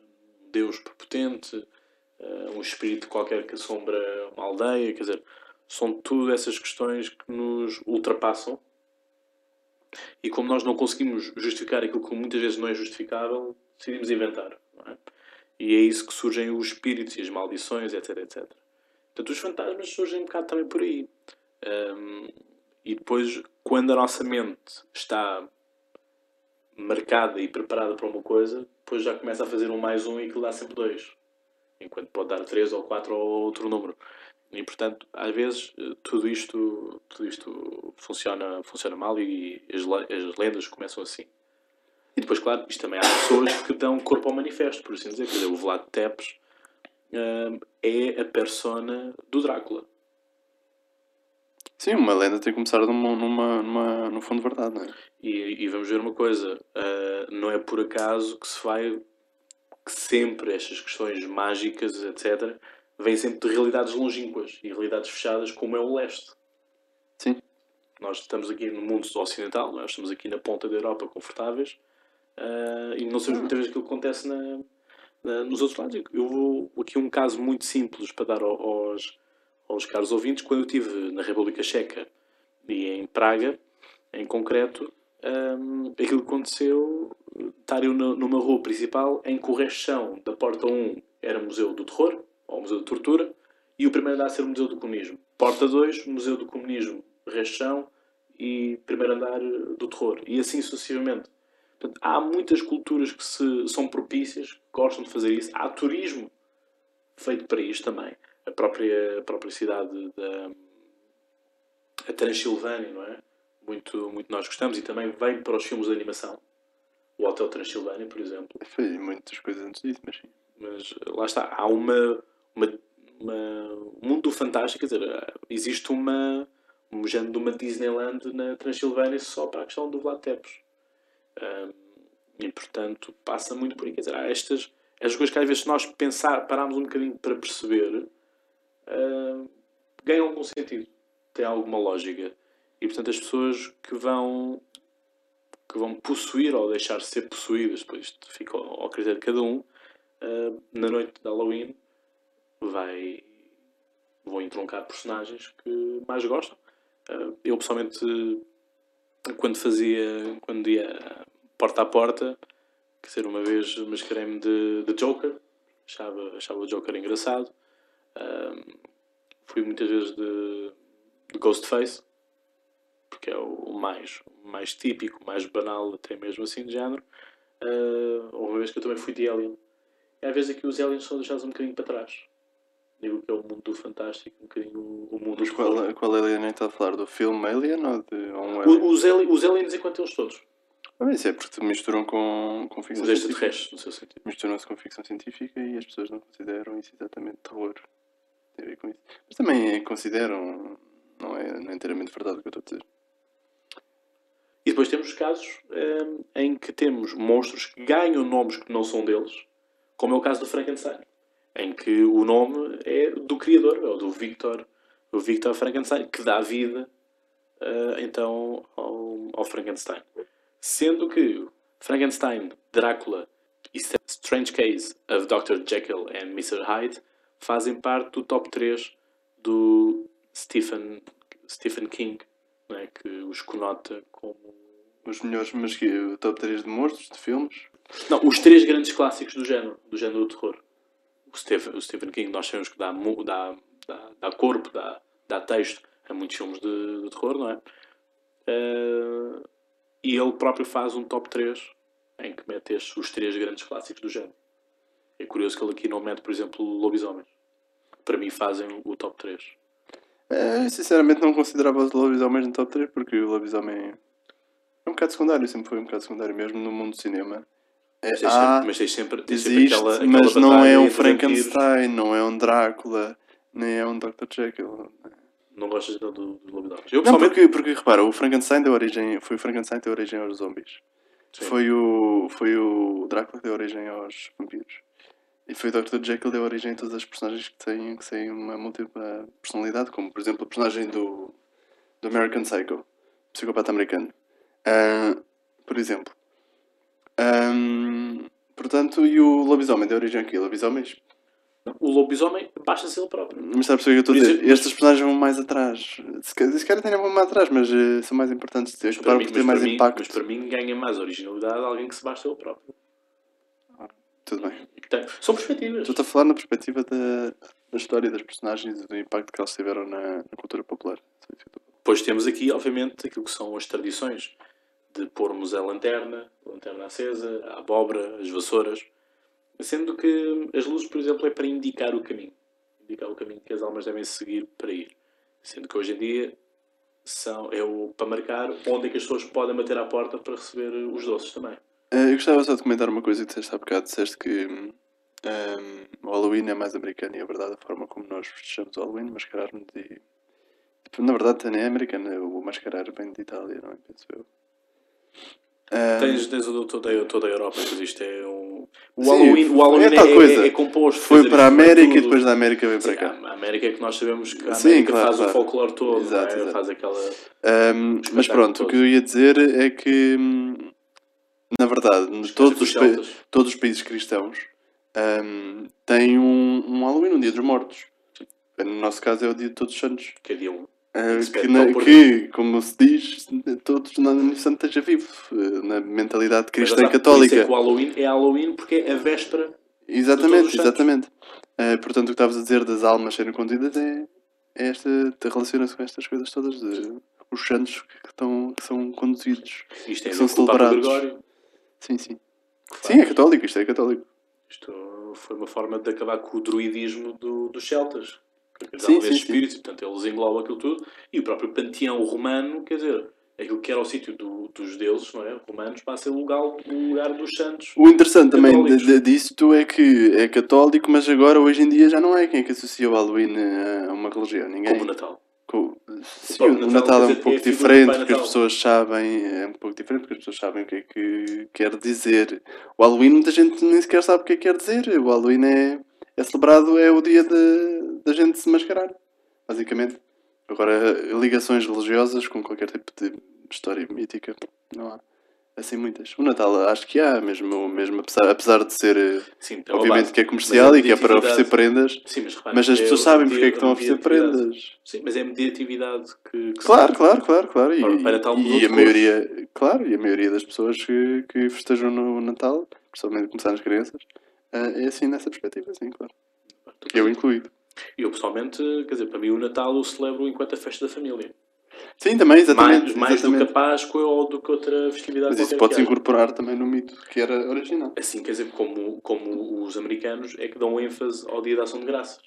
Deus prepotente, eh, um espírito qualquer que assombra uma aldeia, quer dizer, são tudo essas questões que nos ultrapassam e como nós não conseguimos justificar aquilo que muitas vezes não é justificável, decidimos inventar. é? E é isso que surgem os espíritos e as maldições, etc, etc. Portanto, os fantasmas surgem um bocado também por aí. Um, e depois, quando a nossa mente está marcada e preparada para uma coisa, depois já começa a fazer um mais um e aquilo dá sempre dois. Enquanto pode dar três ou quatro ou outro número. E portanto, às vezes, eh, tudo isto, tudo isto funciona, funciona mal e as, as lendas começam assim. E depois, claro, isto também há pessoas que dão corpo ao manifesto, por assim dizer. Quer dizer, o Vlad Tepes hum, é a persona do Drácula. Sim, uma lenda tem que começar numa, numa, numa, no fundo de verdade, não é? E, e vamos ver uma coisa, ah, não é por acaso que se vai que sempre estas questões mágicas, etc., vêm sempre de realidades longínquas e realidades fechadas, como é o leste. Sim. Nós estamos aqui no mundo ocidental, nós estamos aqui na ponta da Europa confortáveis ah, e não sabemos muitas vezes aquilo que acontece na, na- nos outros lados. Eu vou aqui um caso muito simples para dar ao- aos, aos caros ouvintes. Quando eu estive na República Checa e em Praga, em concreto, hum, aquilo que aconteceu, estar eu numa rua principal em que o da porta 1 era Museu do Terror, ou Museu de Tortura, e o primeiro andar ser o Museu do Comunismo. Porta 2, Museu do Comunismo, resto chão, e primeiro andar do terror. E assim sucessivamente. Portanto, há muitas culturas que se, são propícias, que gostam de fazer isso. Há turismo feito para isto também. A própria, a própria cidade da a Transilvânia, não é? Muito, muito nós gostamos e também vem para os filmes de animação. O Hotel Transilvânia, por exemplo. Foi muitas coisas antes disso, mas sim. Mas lá está, há uma, uma, uma um mundo do fantástico, quer dizer, existe uma um género de uma Disneyland na Transilvânia só para a questão do Vlad Tepes. Ahm, e portanto passa muito por aí. Quer dizer, há estas, estas coisas que às vezes nós pensar, pararmos um bocadinho para perceber, ahm, ganham algum sentido, têm alguma lógica. E portanto as pessoas que vão que vão possuir ou deixar de ser possuídas, depois isto fica ao, critério de cada um, ah, na noite de Halloween vai vão entroncar personagens que mais gostam. Ah, eu pessoalmente quando fazia quando ia porta a porta, quer dizer, uma vez mascarei-me de, de Joker, achava, achava o Joker engraçado. Ah, fui muitas vezes de, de Ghostface, porque é o mais, o mais típico, mais banal, até mesmo assim de género. Houve uma vez que eu também fui de Alien. E às vezes aqui os aliens são deixados um bocadinho para trás. Digo que é o mundo do fantástico, um bocadinho o, mundo Mas do qual, terror. qual alien é que está a falar? Do filme Alien ou de ou um alien? Os, ali- os aliens enquanto eles todos. Ah, isso é porque te misturam com, com Os ficção científica. extraterrestres, no seu sentido. Misturam-se com ficção científica e as pessoas não consideram isso exatamente terror. Tem a ver com isso. Mas também consideram, não é, não é inteiramente verdade o que eu estou a dizer. E depois temos casos hum, em que temos monstros que ganham nomes que não são deles, como é o caso do Frankenstein, em que o nome é do criador, é o do Victor, o Victor Frankenstein, que dá vida ah, então ao, ao Frankenstein. Sendo que Frankenstein, Drácula e Strange Case of Dr. Jekyll and Mr. Hyde fazem parte do top 3 do Stephen, Stephen King, é? que os conota como. Os melhores, mas que o top 3 de monstros, de filmes. Não, os três grandes clássicos do género, do género do terror. O Stephen, o Stephen King, nós sabemos que dá, dá, dá, dá corpo, dá, dá texto a muitos filmes de, de terror, não é? Eh, e ele próprio faz um top 3 em que mete estes, os três grandes clássicos do género. É curioso que ele aqui não mete, por exemplo, lobisomens. Para mim fazem o top 3. É, eu sinceramente não considerava os lobisomens no top 3 porque o lobisomem é um bocado secundário, sempre foi um bocado secundário, mesmo no mundo do cinema. É, Mas tens há, sempre, mas tens sempre, tens sempre existe, aquela, aquela mas não é um. Frankenstein, não é um Drácula, nem é um Dr. Jekyll. Não gostas do, do, do lobisomens? Eu Não, pessoalmente. porque, porque repara, o Frankenstein deu origem, foi o Frankenstein deu origem aos zombies. Sim. Foi o, foi o Drácula que deu origem aos vampiros. E foi o Dr. Jekyll que deu origem a todas as personagens que têm, que têm uma múltipla personalidade, como por exemplo a personagem do, do American Psycho, psicopata americano. Ah, por exemplo. Ahm, portanto, e o lobisomem deu origem aqui. Lobisomens? O lobisomem basta ser ele próprio. Mas sabes o que eu estou a dizer? Estes personagens vão mais atrás. Se calhar, não vão mais atrás, mas eh, são mais importantes. Mas Acabaram mim- por ter mais para mim- impacto. mas para mim ganha mais originalidade alguém que se basta ele próprio. Tudo bem. Tem- São perspectivas. Estou a falar na perspectiva da, da história das personagens e do impacto que elas tiveram na, na cultura popular. Depois temos aqui, obviamente, aquilo que são as tradições de pormos a lanterna, a lanterna acesa, a abóbora, as vassouras. Sendo que as luzes, por exemplo, é para indicar o caminho. Indicar o caminho que as almas devem seguir para ir. Sendo que hoje em dia são, é o, para marcar onde é que as pessoas podem bater à porta para receber os doces também. Eh, eu gostava só de comentar uma coisa que disseste há bocado. Disseste que hum, hum, o Halloween é mais americano e a verdade, a forma como nós festejamos o Halloween, mascararmos e. Tipo, Na verdade, também é americana. O mascarar vem de Itália, não é? Penso eu. Hum, Tens, tens o- toda, toda a Europa, pois isto é um. O Sim, Halloween, o Halloween é tal é, coisa. é, é composto. foi para a América e depois da América veio para Sim, cá. a América é que nós sabemos que a Sim, América claro, faz claro. o folclore todo, Exato, é? exato. faz aquela. Hum, mas espetáculo pronto, o todo. que eu ia dizer é que, hum, na verdade, nos- todos os, todos os países cristãos hum, têm um, um Halloween, um Dia dos Mortos. No nosso caso é o Dia de Todos os Santos. que é dia 1. Uh, se que, na- que, como se diz, todos ano santo esteja vivo, uh, na mentalidade cristã e católica. é que o Halloween é Halloween porque é a véspera. Exatamente, exatamente. Uh, portanto, o que estavas a dizer das almas serem contidas é, é esta, relaciona-se com estas coisas todas, de, os santos que, estão, que são conduzidos. Isto é São com o Papa celebrados. Sim, sim. que Sim, é católico, isto é católico. Isto foi uma forma de acabar com o druidismo do- dos celtas. Que Sim, sim, sim. espíritos, e, portanto eles englobam aquilo tudo. E o próprio panteão romano, quer dizer, aquilo que era o sítio do- dos deuses, não é? Romanos, passa a ser o lugar, o lugar dos santos. O interessante também de, de, disto é que é católico, mas agora hoje em dia já não é quem é que associa o Halloween a uma religião. Ninguém. Como o Natal. Sim, o Natal, Natal é um pouco é do diferente porque as pessoas sabem, é um pouco diferente porque as pessoas sabem o que é que quer dizer. O Halloween muita gente nem sequer sabe o que é que quer dizer. O Halloween é, é celebrado, é o dia da gente se mascarar, basicamente. Agora, ligações religiosas com qualquer tipo de história mítica, não há. Assim muitas. O Natal acho que há, mesmo, mesmo apesar, apesar de ser, eh, Sim, uma obviamente, que é comercial e que é para oferecer prendas, Sim, mas, repara, mas as é pessoas sabem porque é que estão a oferecer prendas. Sim, mas é a mediatividade que, que Claro, claro, claro, claro. E, Natal mudou e a maioria, claro, e a maioria das pessoas que, que festejam no Natal, principalmente começar nas crianças, eh, é assim nessa perspectiva, sim, claro. Eu incluído. Eu pessoalmente, quer dizer, para mim o Natal eu celebro enquanto a festa da família. Sim, também, exatamente. mais mais do que a exatamente. Páscoa ou do que outra festividade Mas isso pode-se incorporar também no mito que era original. Assim, quer dizer, como, como os americanos é que dão ênfase ao Dia da Ação de Graças.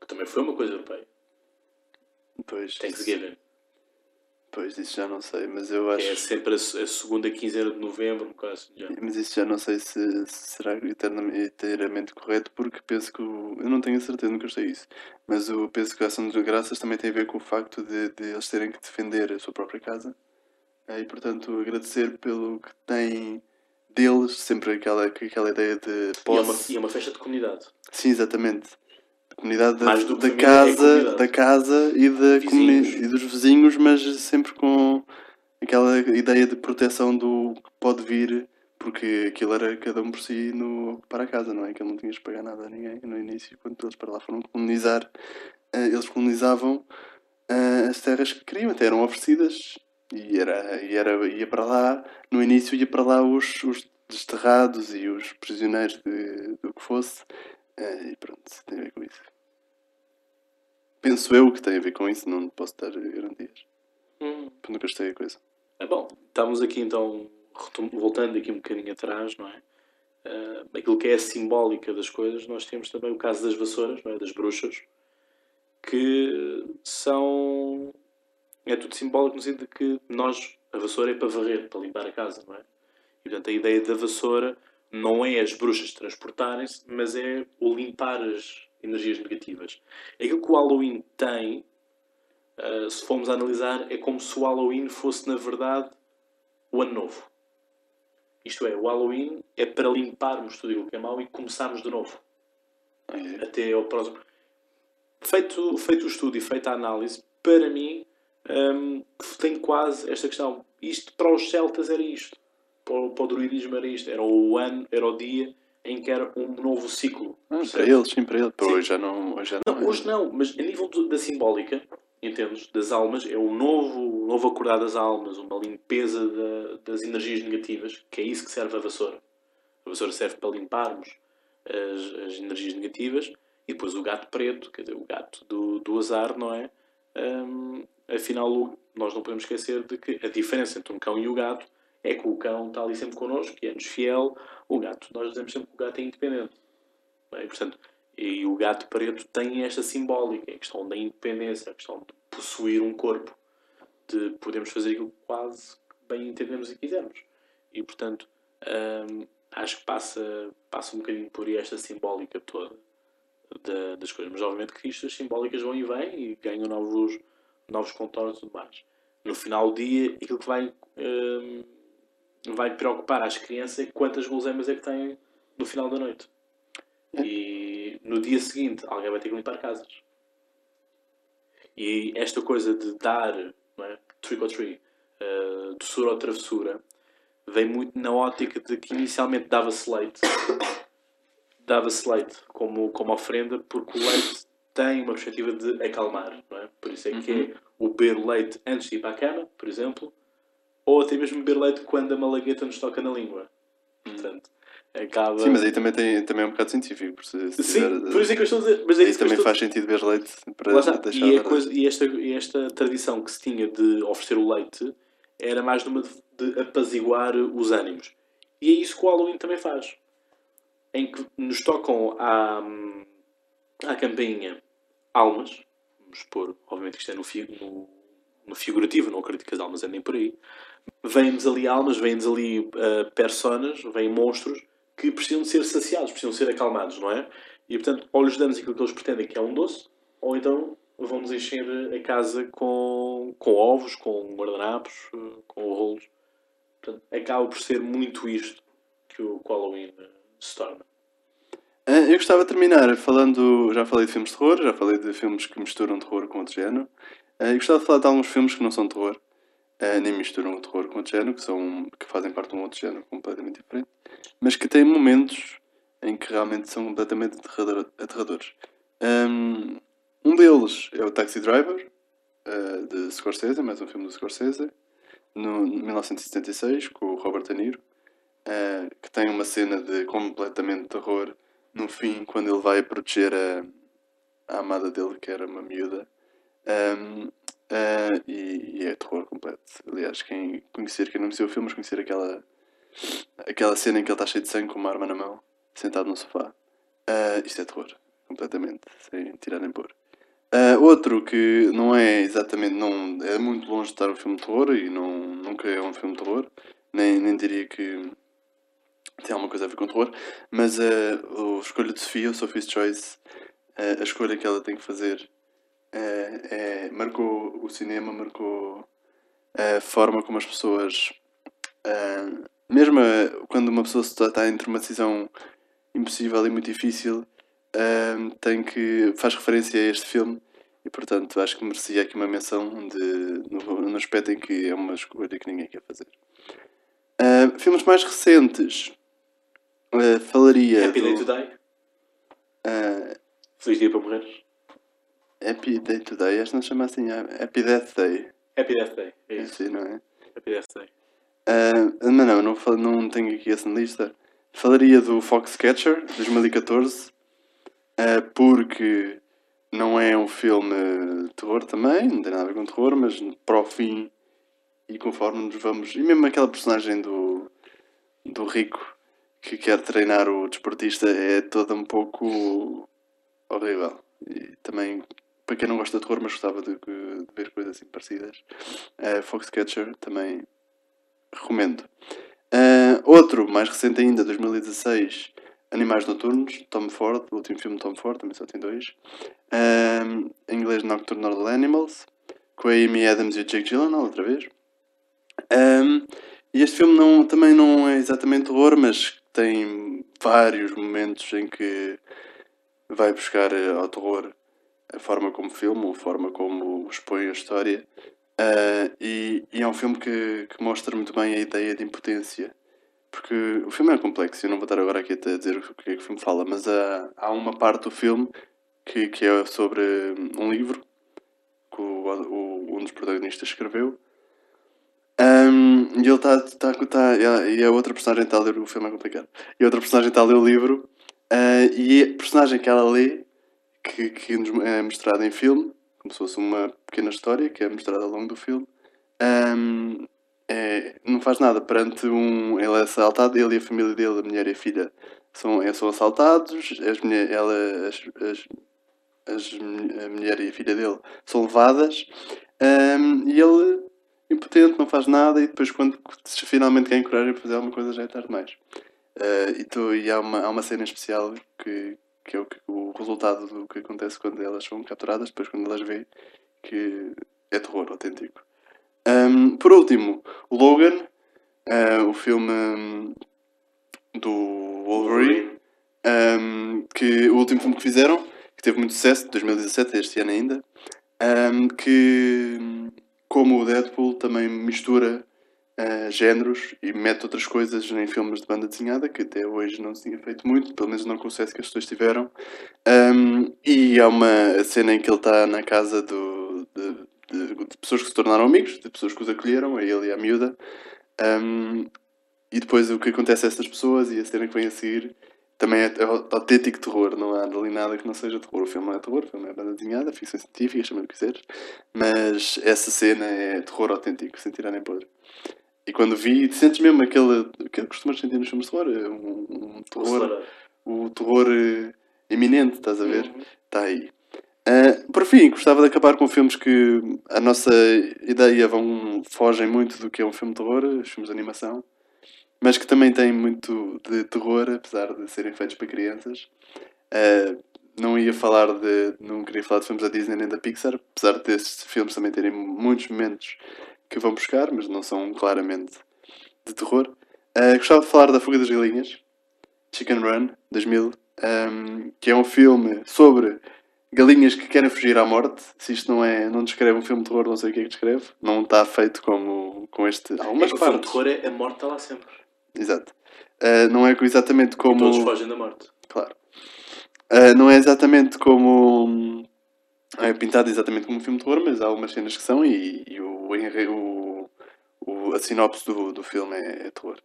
Que também foi uma coisa europeia. Pois, Thanksgiving. Pois, isso já não sei, mas eu Que é acho. sempre a, a segunda quinzena de novembro, um bocado assim, já. Mas isso já não sei se, se será inteiramente correto, porque penso que. o- eu não tenho a certeza, nunca sei isso. Mas eu penso que a ação de graças também tem a ver com o facto de, de eles terem que defender a sua própria casa eh, e, portanto, agradecer pelo que têm deles, sempre aquela, aquela ideia de E é, posse. uma, e é uma festa de comunidade. Sim, exatamente. Da comunidade da, da é casa, da casa e, da e dos vizinhos, mas sempre com aquela ideia de proteção do que pode vir Porque aquilo era cada um por si no para a casa, não é? Que não tinhas de pagar nada a ninguém no início, quando eles para lá foram colonizar, eh, eles colonizavam eh, as terras que queriam, até eram oferecidas e era, e era ia para lá, no início ia para lá os, os desterrados e os prisioneiros de, do que fosse. Eh, e pronto, tem a ver com isso. Penso eu que tem a ver com isso, não posso dar garantias. Hum. Porque nunca gostei a coisa. É bom, estamos aqui então, voltando aqui um bocadinho atrás, não é? Ah, aquilo que é a simbólica das coisas, nós temos também o caso das vassouras, não é? das bruxas, que são. É tudo simbólico no sentido de que nós, a vassoura é para varrer, para limpar a casa, não é? E portanto a ideia da vassoura não é as bruxas transportarem-se, mas é o limpar as energias negativas. Aquilo que o Halloween tem, Uh, se formos analisar, é como se o Halloween fosse, na verdade, o Ano Novo. Isto é, o Halloween é para limparmos tudo aquilo que é mau e começarmos de novo. É. Até ao próximo. Feito, feito o estudo e feita a análise, para mim, hum, tem quase esta questão. Isto para os celtas era isto. Para, o- para o druidismo era isto. Era o ano, era o dia em que era um novo ciclo. Ah, para eles, sim, para eles. Para Sim. hoje já não. Hoje já não, Não, é. hoje não, mas a nível da simbólica, entendes? Das almas, é o novo, novo acordar das almas, uma limpeza da- das energias negativas, que é isso que serve a vassoura. A vassoura serve para limparmos as, as energias negativas e depois o gato preto, quer dizer, o gato do, do azar, não é? Hum, afinal, nós não podemos esquecer de que a diferença entre um cão e o gato é que o cão está ali sempre connosco, que é-nos fiel, o gato, nós dizemos sempre que o gato é independente. é? E, portanto, e o gato preto tem esta simbólica, a questão da independência, a questão de possuir um corpo, de podermos fazer aquilo quase bem entendemos e quisermos. E, portanto, hum, acho que passa, passa um bocadinho por esta simbólica toda da- das coisas. Mas, obviamente, que isto, as simbólicas vão e vêm e ganham novos, novos contornos e tudo mais. No final do dia, aquilo que vai, hum, vai preocupar as crianças quantas guloseimas é que têm no final da noite. E no dia seguinte alguém vai ter que limpar casas. E esta coisa de dar não é? trick or treat, uh, doçura ou travessura, vem muito na ótica de que inicialmente dava-se leite, dava-se leite como, como ofrenda, porque o leite tem uma perspectiva de acalmar, não é? Por isso é que é o beber leite antes de ir para a cama, por exemplo, ou até mesmo beber leite quando a malagueta nos toca na língua. Portanto, acaba. Sim, mas aí também, tem, também é um bocado científico. por Se, se Sim, tiver- por isso é que eu estou a dizer. Mas é isso também estou... faz sentido beber leite para deixar E, a dar- coisa, e, esta, e esta tradição que se tinha de oferecer o leite era mais numa de, de apaziguar os ânimos. E é isso que o Halloween também faz. Em que nos tocam à, à campainha almas. Vamos pôr, obviamente que isto é no, no, no figurativo, não acredito que as almas andem por aí. Vêm-nos ali almas, vêm-nos ali ah, personas, vêm monstros que precisam de ser saciados, precisam de ser acalmados, não é? E portanto, ou lhes damos aquilo que eles pretendem, que é um doce, ou então vão-nos encher a casa com, com ovos, com guardanapos, eh, com rolos. Portanto, acaba por ser muito isto que o que o Halloween eh, se torna. Ah, Eu gostava de terminar falando. Já falei de filmes de terror, já falei de filmes que misturam terror com outro género. Ah, Eu gostava de falar de alguns filmes que não são terror, ah, nem misturam o terror com outro género, que, são, que fazem parte de um outro género completamente diferente, mas que têm momentos em que realmente são completamente aterrador- aterradores. Ahm, Um deles é o Taxi Driver, ah, de Scorsese, mais um filme do Scorsese, no 1976, com o Robert De Niro. Uh, que tem uma cena de completamente terror no fim, quando ele vai proteger a, a amada dele, que era uma miúda. Um, uh, e, e é terror completo. Aliás, quem conhecer, quem não conheceu o filme, mas conhecer aquela, aquela cena em que ele está cheio de sangue com uma arma na mão, sentado no sofá. Uh, isto é terror, completamente, sem tirar nem pôr. Uh, outro que não é exatamente, não, é muito longe de estar um filme de terror e não, nunca é um filme de terror, nem, nem diria que tem alguma coisa a ver com terror, mas uh, a escolha de Sofia, o Sophie's Choice, uh, a escolha que ela tem que fazer uh, é, marcou o cinema, marcou a forma como as pessoas, uh, mesmo quando uma pessoa está, entre uma decisão impossível e muito difícil, uh, tem que, faz referência a este filme e portanto acho que merecia aqui uma menção de, no, no aspecto em que é uma escolha que ninguém quer fazer. Uh, filmes mais recentes. Falaria. Happy Day do, to Die. Feliz dia para morrer. Happy Day Today, acho que não se chama assim. é Happy Death Day. Happy Death Day. É É isso. assim, não é? Happy Death Day. Uh, mas não, não, não tenho aqui essa lista. Falaria do Foxcatcher, 2014, uh, porque não é um filme de terror também, não tem nada a ver com terror, mas para o fim e conforme nos vamos. E mesmo aquela personagem do, do rico que quer treinar o desportista é toda um pouco horrível. E também, para quem não gosta de terror, mas gostava de, de ver coisas assim parecidas, uh, Foxcatcher também recomendo. Ah, outro, mais recente ainda, 2016, Animais Noturnos, Tom Ford, o último filme de Tom Ford, também só tem dois. Ah, em inglês, Nocturnal Animals, com a Amy Adams e o Jake Gyllenhaal, outra vez. Ah, e este filme não, também não é exatamente terror, mas tem vários momentos em que vai buscar eh, ao terror a forma como filma, a forma como expõe a história. Ah, e, e é um filme que, que mostra muito bem a ideia de impotência. Porque o filme é complexo, eu não vou estar agora aqui a dizer o que é que o filme fala, mas há, há uma parte do filme que, que é sobre um livro que o, o- um dos protagonistas escreveu. Ahm, e ele está. Tá, tá, e a- outra personagem está a ler. O filme é complicado. E a outra personagem está a ler o livro. ah, e a personagem que ela lê, que, que nos é mostrada em filme, como se fosse uma pequena história que é mostrada ao longo do filme, ahm, é, não faz nada perante um. Ele é assaltado, ele e a família dele, a mulher e a filha, são, é, são assaltados, as, mulher, ela, as, as, as, a mulher e a filha dele são levadas, ahm, e ele, impotente, não faz nada, e depois, quando se finalmente quer encorajar a fazer alguma coisa, já é tarde demais. Ah, e, tu, e há, uma, há uma cena especial que, que é o, o resultado do que acontece quando elas são capturadas, depois quando elas veem que é terror autêntico. Ahm, por último, Logan, ah, o filme hum, do Wolverine, ahm, que o último filme que fizeram, que teve muito sucesso, 2017, este ano ainda, ahm, que hum, como o Deadpool também mistura ah, géneros e mete outras coisas em filmes de banda desenhada que até hoje não se tinha feito muito, pelo menos não com o sucesso que as pessoas tiveram. Um, e há uma cena em que ele está na casa do, de, de- de pessoas que se tornaram amigos, de pessoas que os acolheram, a ele e à miúda. Um, e depois o que acontece a essas pessoas e a cena que vem a seguir também é, autêntico terror, não há ali nada que não seja terror. O filme não é terror, o filme é banda desenhada, ficção científica, chama o que quiseres, mas essa cena é terror autêntico, sem tirar nem pôr. E quando vi, sentes mesmo aquele, que costumas sentir nos filmes de terror, é um, um terror, o terror eh, iminente, estás a ver? Está aí. Ah, por fim, gostava de acabar com filmes que a nossa ideia vão, fogem muito do que é um filme de terror, os filmes de animação, mas que também têm muito de terror, apesar de serem feitos para crianças. Ah, não ia falar de. Não queria falar de filmes da Disney nem da Pixar, apesar desses filmes também terem muitos momentos que vão buscar, mas não são claramente de terror. Ah, gostava de falar da Fuga das Galinhas, Chicken Run, 2000, um, que é um filme sobre galinhas que querem fugir à morte. Se isto não é, não descreve um filme de terror, não sei o que é que descreve. Não está feito como com este. Algumas Mas o filme de partes. terror é a morte está lá sempre. Exato. Ah, não é exatamente como. Todos fogem da morte. Claro. Ah, não é exatamente como. Hum, É pintado exatamente como um filme de terror, mas há algumas cenas que são e, e o, o, o- a sinopse do, do filme é, é terror.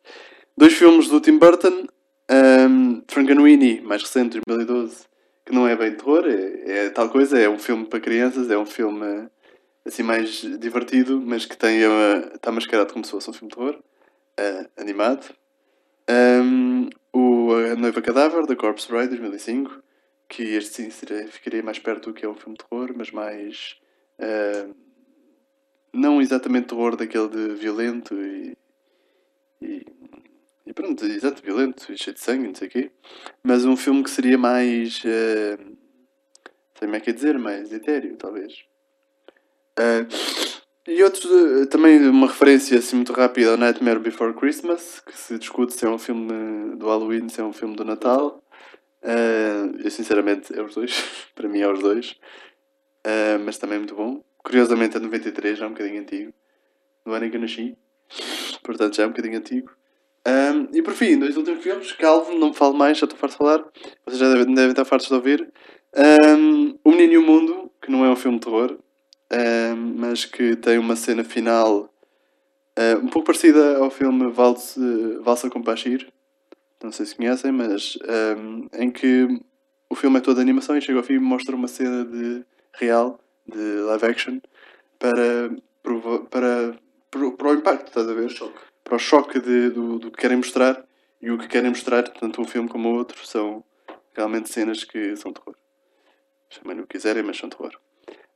Dois filmes do Tim Burton. Um, Frankenweenie, mais recente, 2012, que não é bem terror, é, é tal coisa, é um filme para crianças, é um filme assim mais divertido, mas que tem a- está mascarado como se fosse um filme de terror, ah, animado. Um, o A Noiva Cadáver, da Corpse Bride, 2005, que este sim seria, ficaria mais perto do que é um filme de terror, mas mais. ah, não exatamente terror daquele de violento e. e, e pronto, exato, violento e cheio de sangue, não sei o quê. Mas um filme que seria mais. ah, sei como é que é dizer, mais etéreo, talvez. Ah, e outros, eh, também uma referência assim muito rápida ao Nightmare Before Christmas, que se discute se é um filme do Halloween, se é um filme do Natal. Ah, eu sinceramente é os dois, [LAUGHS] para mim é os dois. Ah, mas também é muito bom. Curiosamente é de 93, já é um bocadinho antigo. No ano em que eu nasci. Portanto já é um bocadinho antigo. Um, e por fim, dois últimos filmes, Calvo, não me falo mais, já estou farto de falar, vocês já devem, devem estar fartos de ouvir. Um, o Menino e o Mundo, que não é um filme de terror, um, mas que tem uma cena final uh, um pouco parecida ao filme Valsa, Valsa com Pachir, não sei se conhecem, mas um, em que o filme é todo animação e chega ao fim e mostra uma cena de real, de live action, para, para, para, para o impacto, estás a ver? Choque. Para o choque de, do, do que querem mostrar e o que querem mostrar, tanto um filme como o outro, são realmente cenas que são terror. Chamem o que quiserem, mas são terror.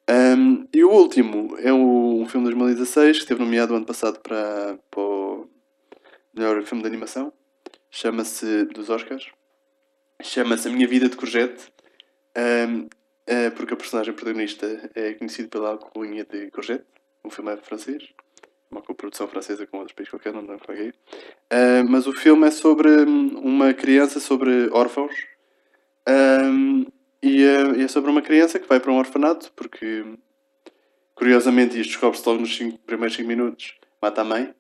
Um, e o último é um, um filme de 2016 que esteve nomeado ano passado para, para o melhor filme de animação. Chama-se dos Oscars. Chama-se A Minha Vida de Courgette. Um, é porque a personagem protagonista é conhecida pela alcunha de Courgette. O filme é francês. Uma coprodução francesa com outros países qualquer, não lembro qual é. Uh, mas o filme é sobre uma criança, sobre órfãos. Um, e é, é sobre uma criança que vai para um orfanato, porque curiosamente isto descobre-se logo nos cinco, primeiros 5 minutos, mata a mãe.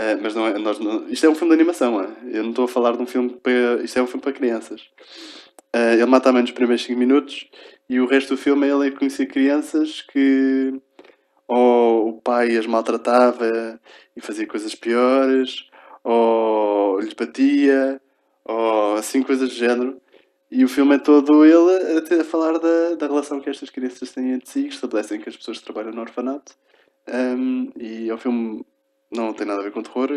Uh, mas não é, nós não, isto é um filme de animação, é? eu não estou a falar de um filme para. Isto é um filme para crianças. Uh, ele mata a mãe nos primeiros 5 minutos e o resto do filme é ele conhecer crianças que ou o pai as maltratava e fazia coisas piores, ou lhes batia, ou assim coisas do género. E o filme é todo ele a, falar da, da relação que estas crianças têm entre si, que estabelecem que as pessoas trabalham no orfanato. Um, e é um filme não tem nada a ver com terror,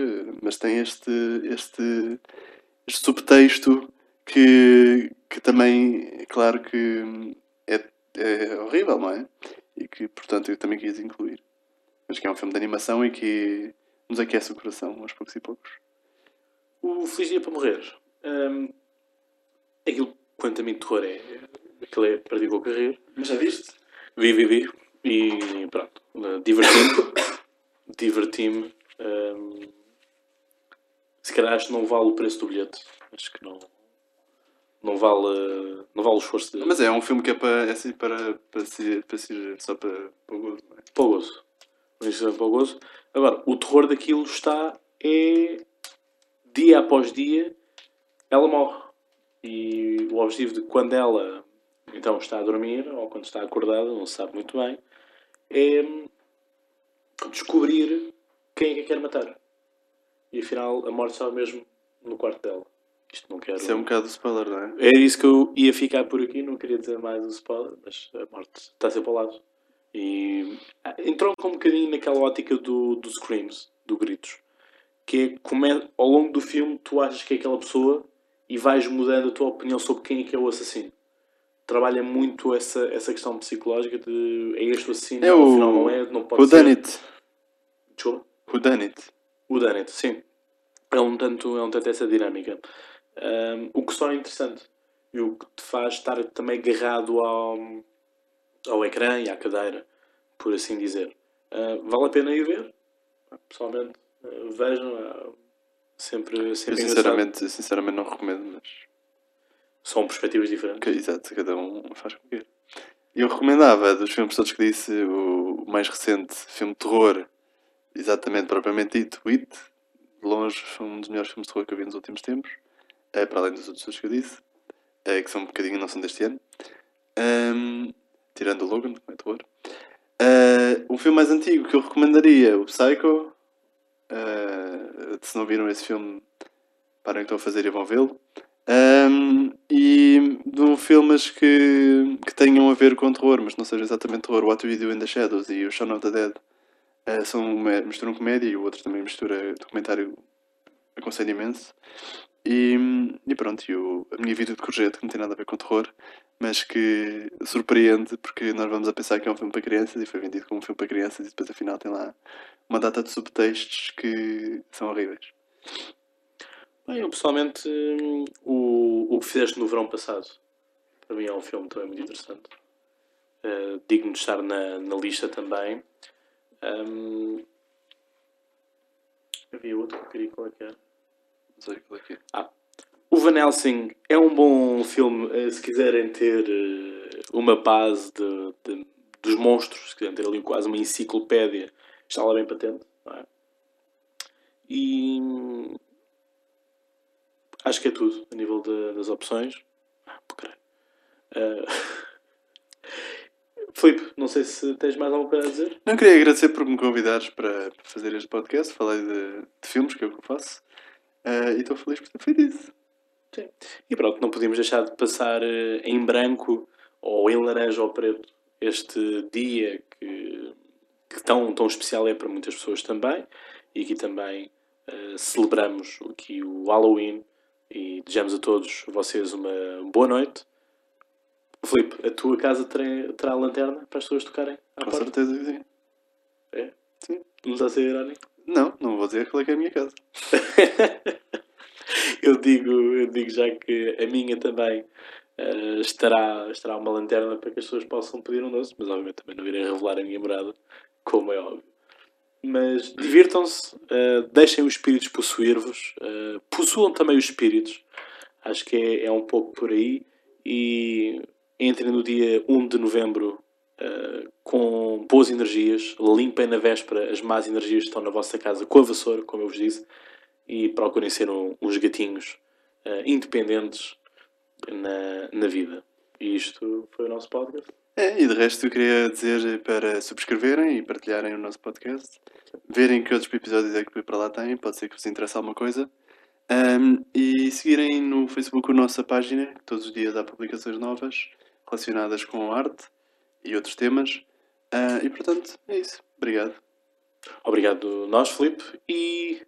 mas tem este, este, este subtexto que, que também, claro que é, é horrível, não é? E que, portanto, eu também quis incluir. Mas que é um filme de animação e que nos aquece o coração aos poucos e poucos. O Feliz Dia para Morrer. Um, aquilo quanto a mim terror é. Aquilo é perdi com a carreira. Mas já viste? Vi, vi, vi. E pronto. Diverti-me. Diverti-me. Um, se calhar acho que não vale o preço do bilhete. Acho que não. Não vale, não vale o esforço de... Mas é um filme que é para, é assim, para, para, ser, para ser só para, para o gozo, não é? Para o gozo. É para o gozo. Agora, o terror daquilo está. É. Dia após dia, ela morre. E o objetivo de quando ela então está a dormir, ou quando está acordada, não se sabe muito bem, é descobrir quem é que a quer matar. E afinal a morte está mesmo no quarto dela. Isto não quero. Isso é um bocado spoiler, não é? Era isso que eu ia ficar por aqui, não queria dizer mais o spoiler, mas a morte está sempre ao lado. E ah, entrou um bocadinho naquela ótica do, do Screams, do Gritos. Que é como é, ao longo do filme tu achas que é aquela pessoa e vais mudando a tua opinião sobre quem é que é o assassino. Trabalha muito essa, essa questão psicológica de é este o assassino, é o, afinal não é, não pode who ser. Done it. Desculpa? Who done it. O Done It, sim. É um tanto, é um tanto essa dinâmica. Um, o que só é interessante e o que te faz estar também agarrado ao, ao ecrã e à cadeira, por assim dizer. Uh, vale a pena ir ver. Pessoalmente, uh, vejam. Uh, sempre, Eu sempre sinceramente, sinceramente não recomendo, mas. São perspectivas diferentes. que- Exato, cada um faz como quer. Eu recomendava, dos filmes todos que disse, o mais recente filme de terror, exatamente, propriamente dito, It, longe, um dos melhores filmes de terror que eu vi nos últimos tempos, eh, para além dos outros que eu disse, eh, que são um bocadinho, não são deste ano, Ahm, tirando o Logan, não é terror. Eh, um filme mais antigo que eu recomendaria, o Psycho. Eh, se não viram esse filme, parem o que estão a fazer e vão vê-lo. Um, e de filmes que, que tenham a ver com terror, mas não seja exatamente terror. What We Do in the Shadows e o Shaun of the Dead uh, são uma, misturam comédia e o outro também mistura documentário. Aconselho imenso. E, e pronto, e o, a minha vida de courgette, que não tem nada a ver com terror, mas que surpreende porque nós vamos a pensar que é um filme para crianças e foi vendido como um filme para crianças e depois afinal tem lá uma data de subtextos que são horríveis. Bem, eu pessoalmente, o, o que fizeste no verão passado, para mim é um filme também muito interessante. Uh, digno de estar na, na lista também. Um, havia outro que eu queria qual é que era? Não sei qual é que é. O Van Helsing é um bom filme eh, se quiserem ter eh, uma base de, de- dos monstros, se quiserem ter ali quase uma enciclopédia, está lá bem patente. Não é? E acho que é tudo a nível de- das opções. Ah. Ah, [LAUGHS] Filipe, não sei se tens mais alguma coisa a dizer. Não queria agradecer por me convidares para para fazer este podcast. Falei de, de filmes, que é o que eu faço. Eh, e estou feliz por ter feito isso. E pronto, não podíamos deixar de passar eh, em branco ou em laranja ou preto este dia que, que tão, tão especial é para muitas pessoas também. E aqui também eh, celebramos aqui o Halloween e desejamos a todos vocês uma boa noite. Filipe, a tua casa terá, terá lanterna para as pessoas tocarem à Com porta? certeza que sim. É? Sim. Não está a ser irónico? Não, não vou dizer qual é que é a minha casa. [LAUGHS] eu, digo, eu digo já que a minha também eh, estará, estará uma lanterna para que as pessoas possam pedir um doce, mas obviamente também não irei revelar a minha morada, como é óbvio. Mas divirtam-se, eh, deixem os espíritos possuir-vos, eh, possuam também os espíritos, acho que é, é um pouco por aí, e entrem no dia 1 de novembro eh, com boas energias, limpem na véspera as más energias que estão na vossa casa com a vassoura, como eu vos disse, e procurem ser um- uns gatinhos eh, independentes na, na vida. E isto foi o nosso podcast. É, e de resto eu queria dizer para subscreverem e partilharem o nosso podcast, verem que outros episódios é que para lá têm, pode ser que vos interesse alguma coisa, Ahm, e seguirem no Facebook a nossa página, que todos os dias há publicações novas relacionadas com arte e outros temas. Ah, e portanto, é isso. Obrigado. Obrigado, nós, Filipe, e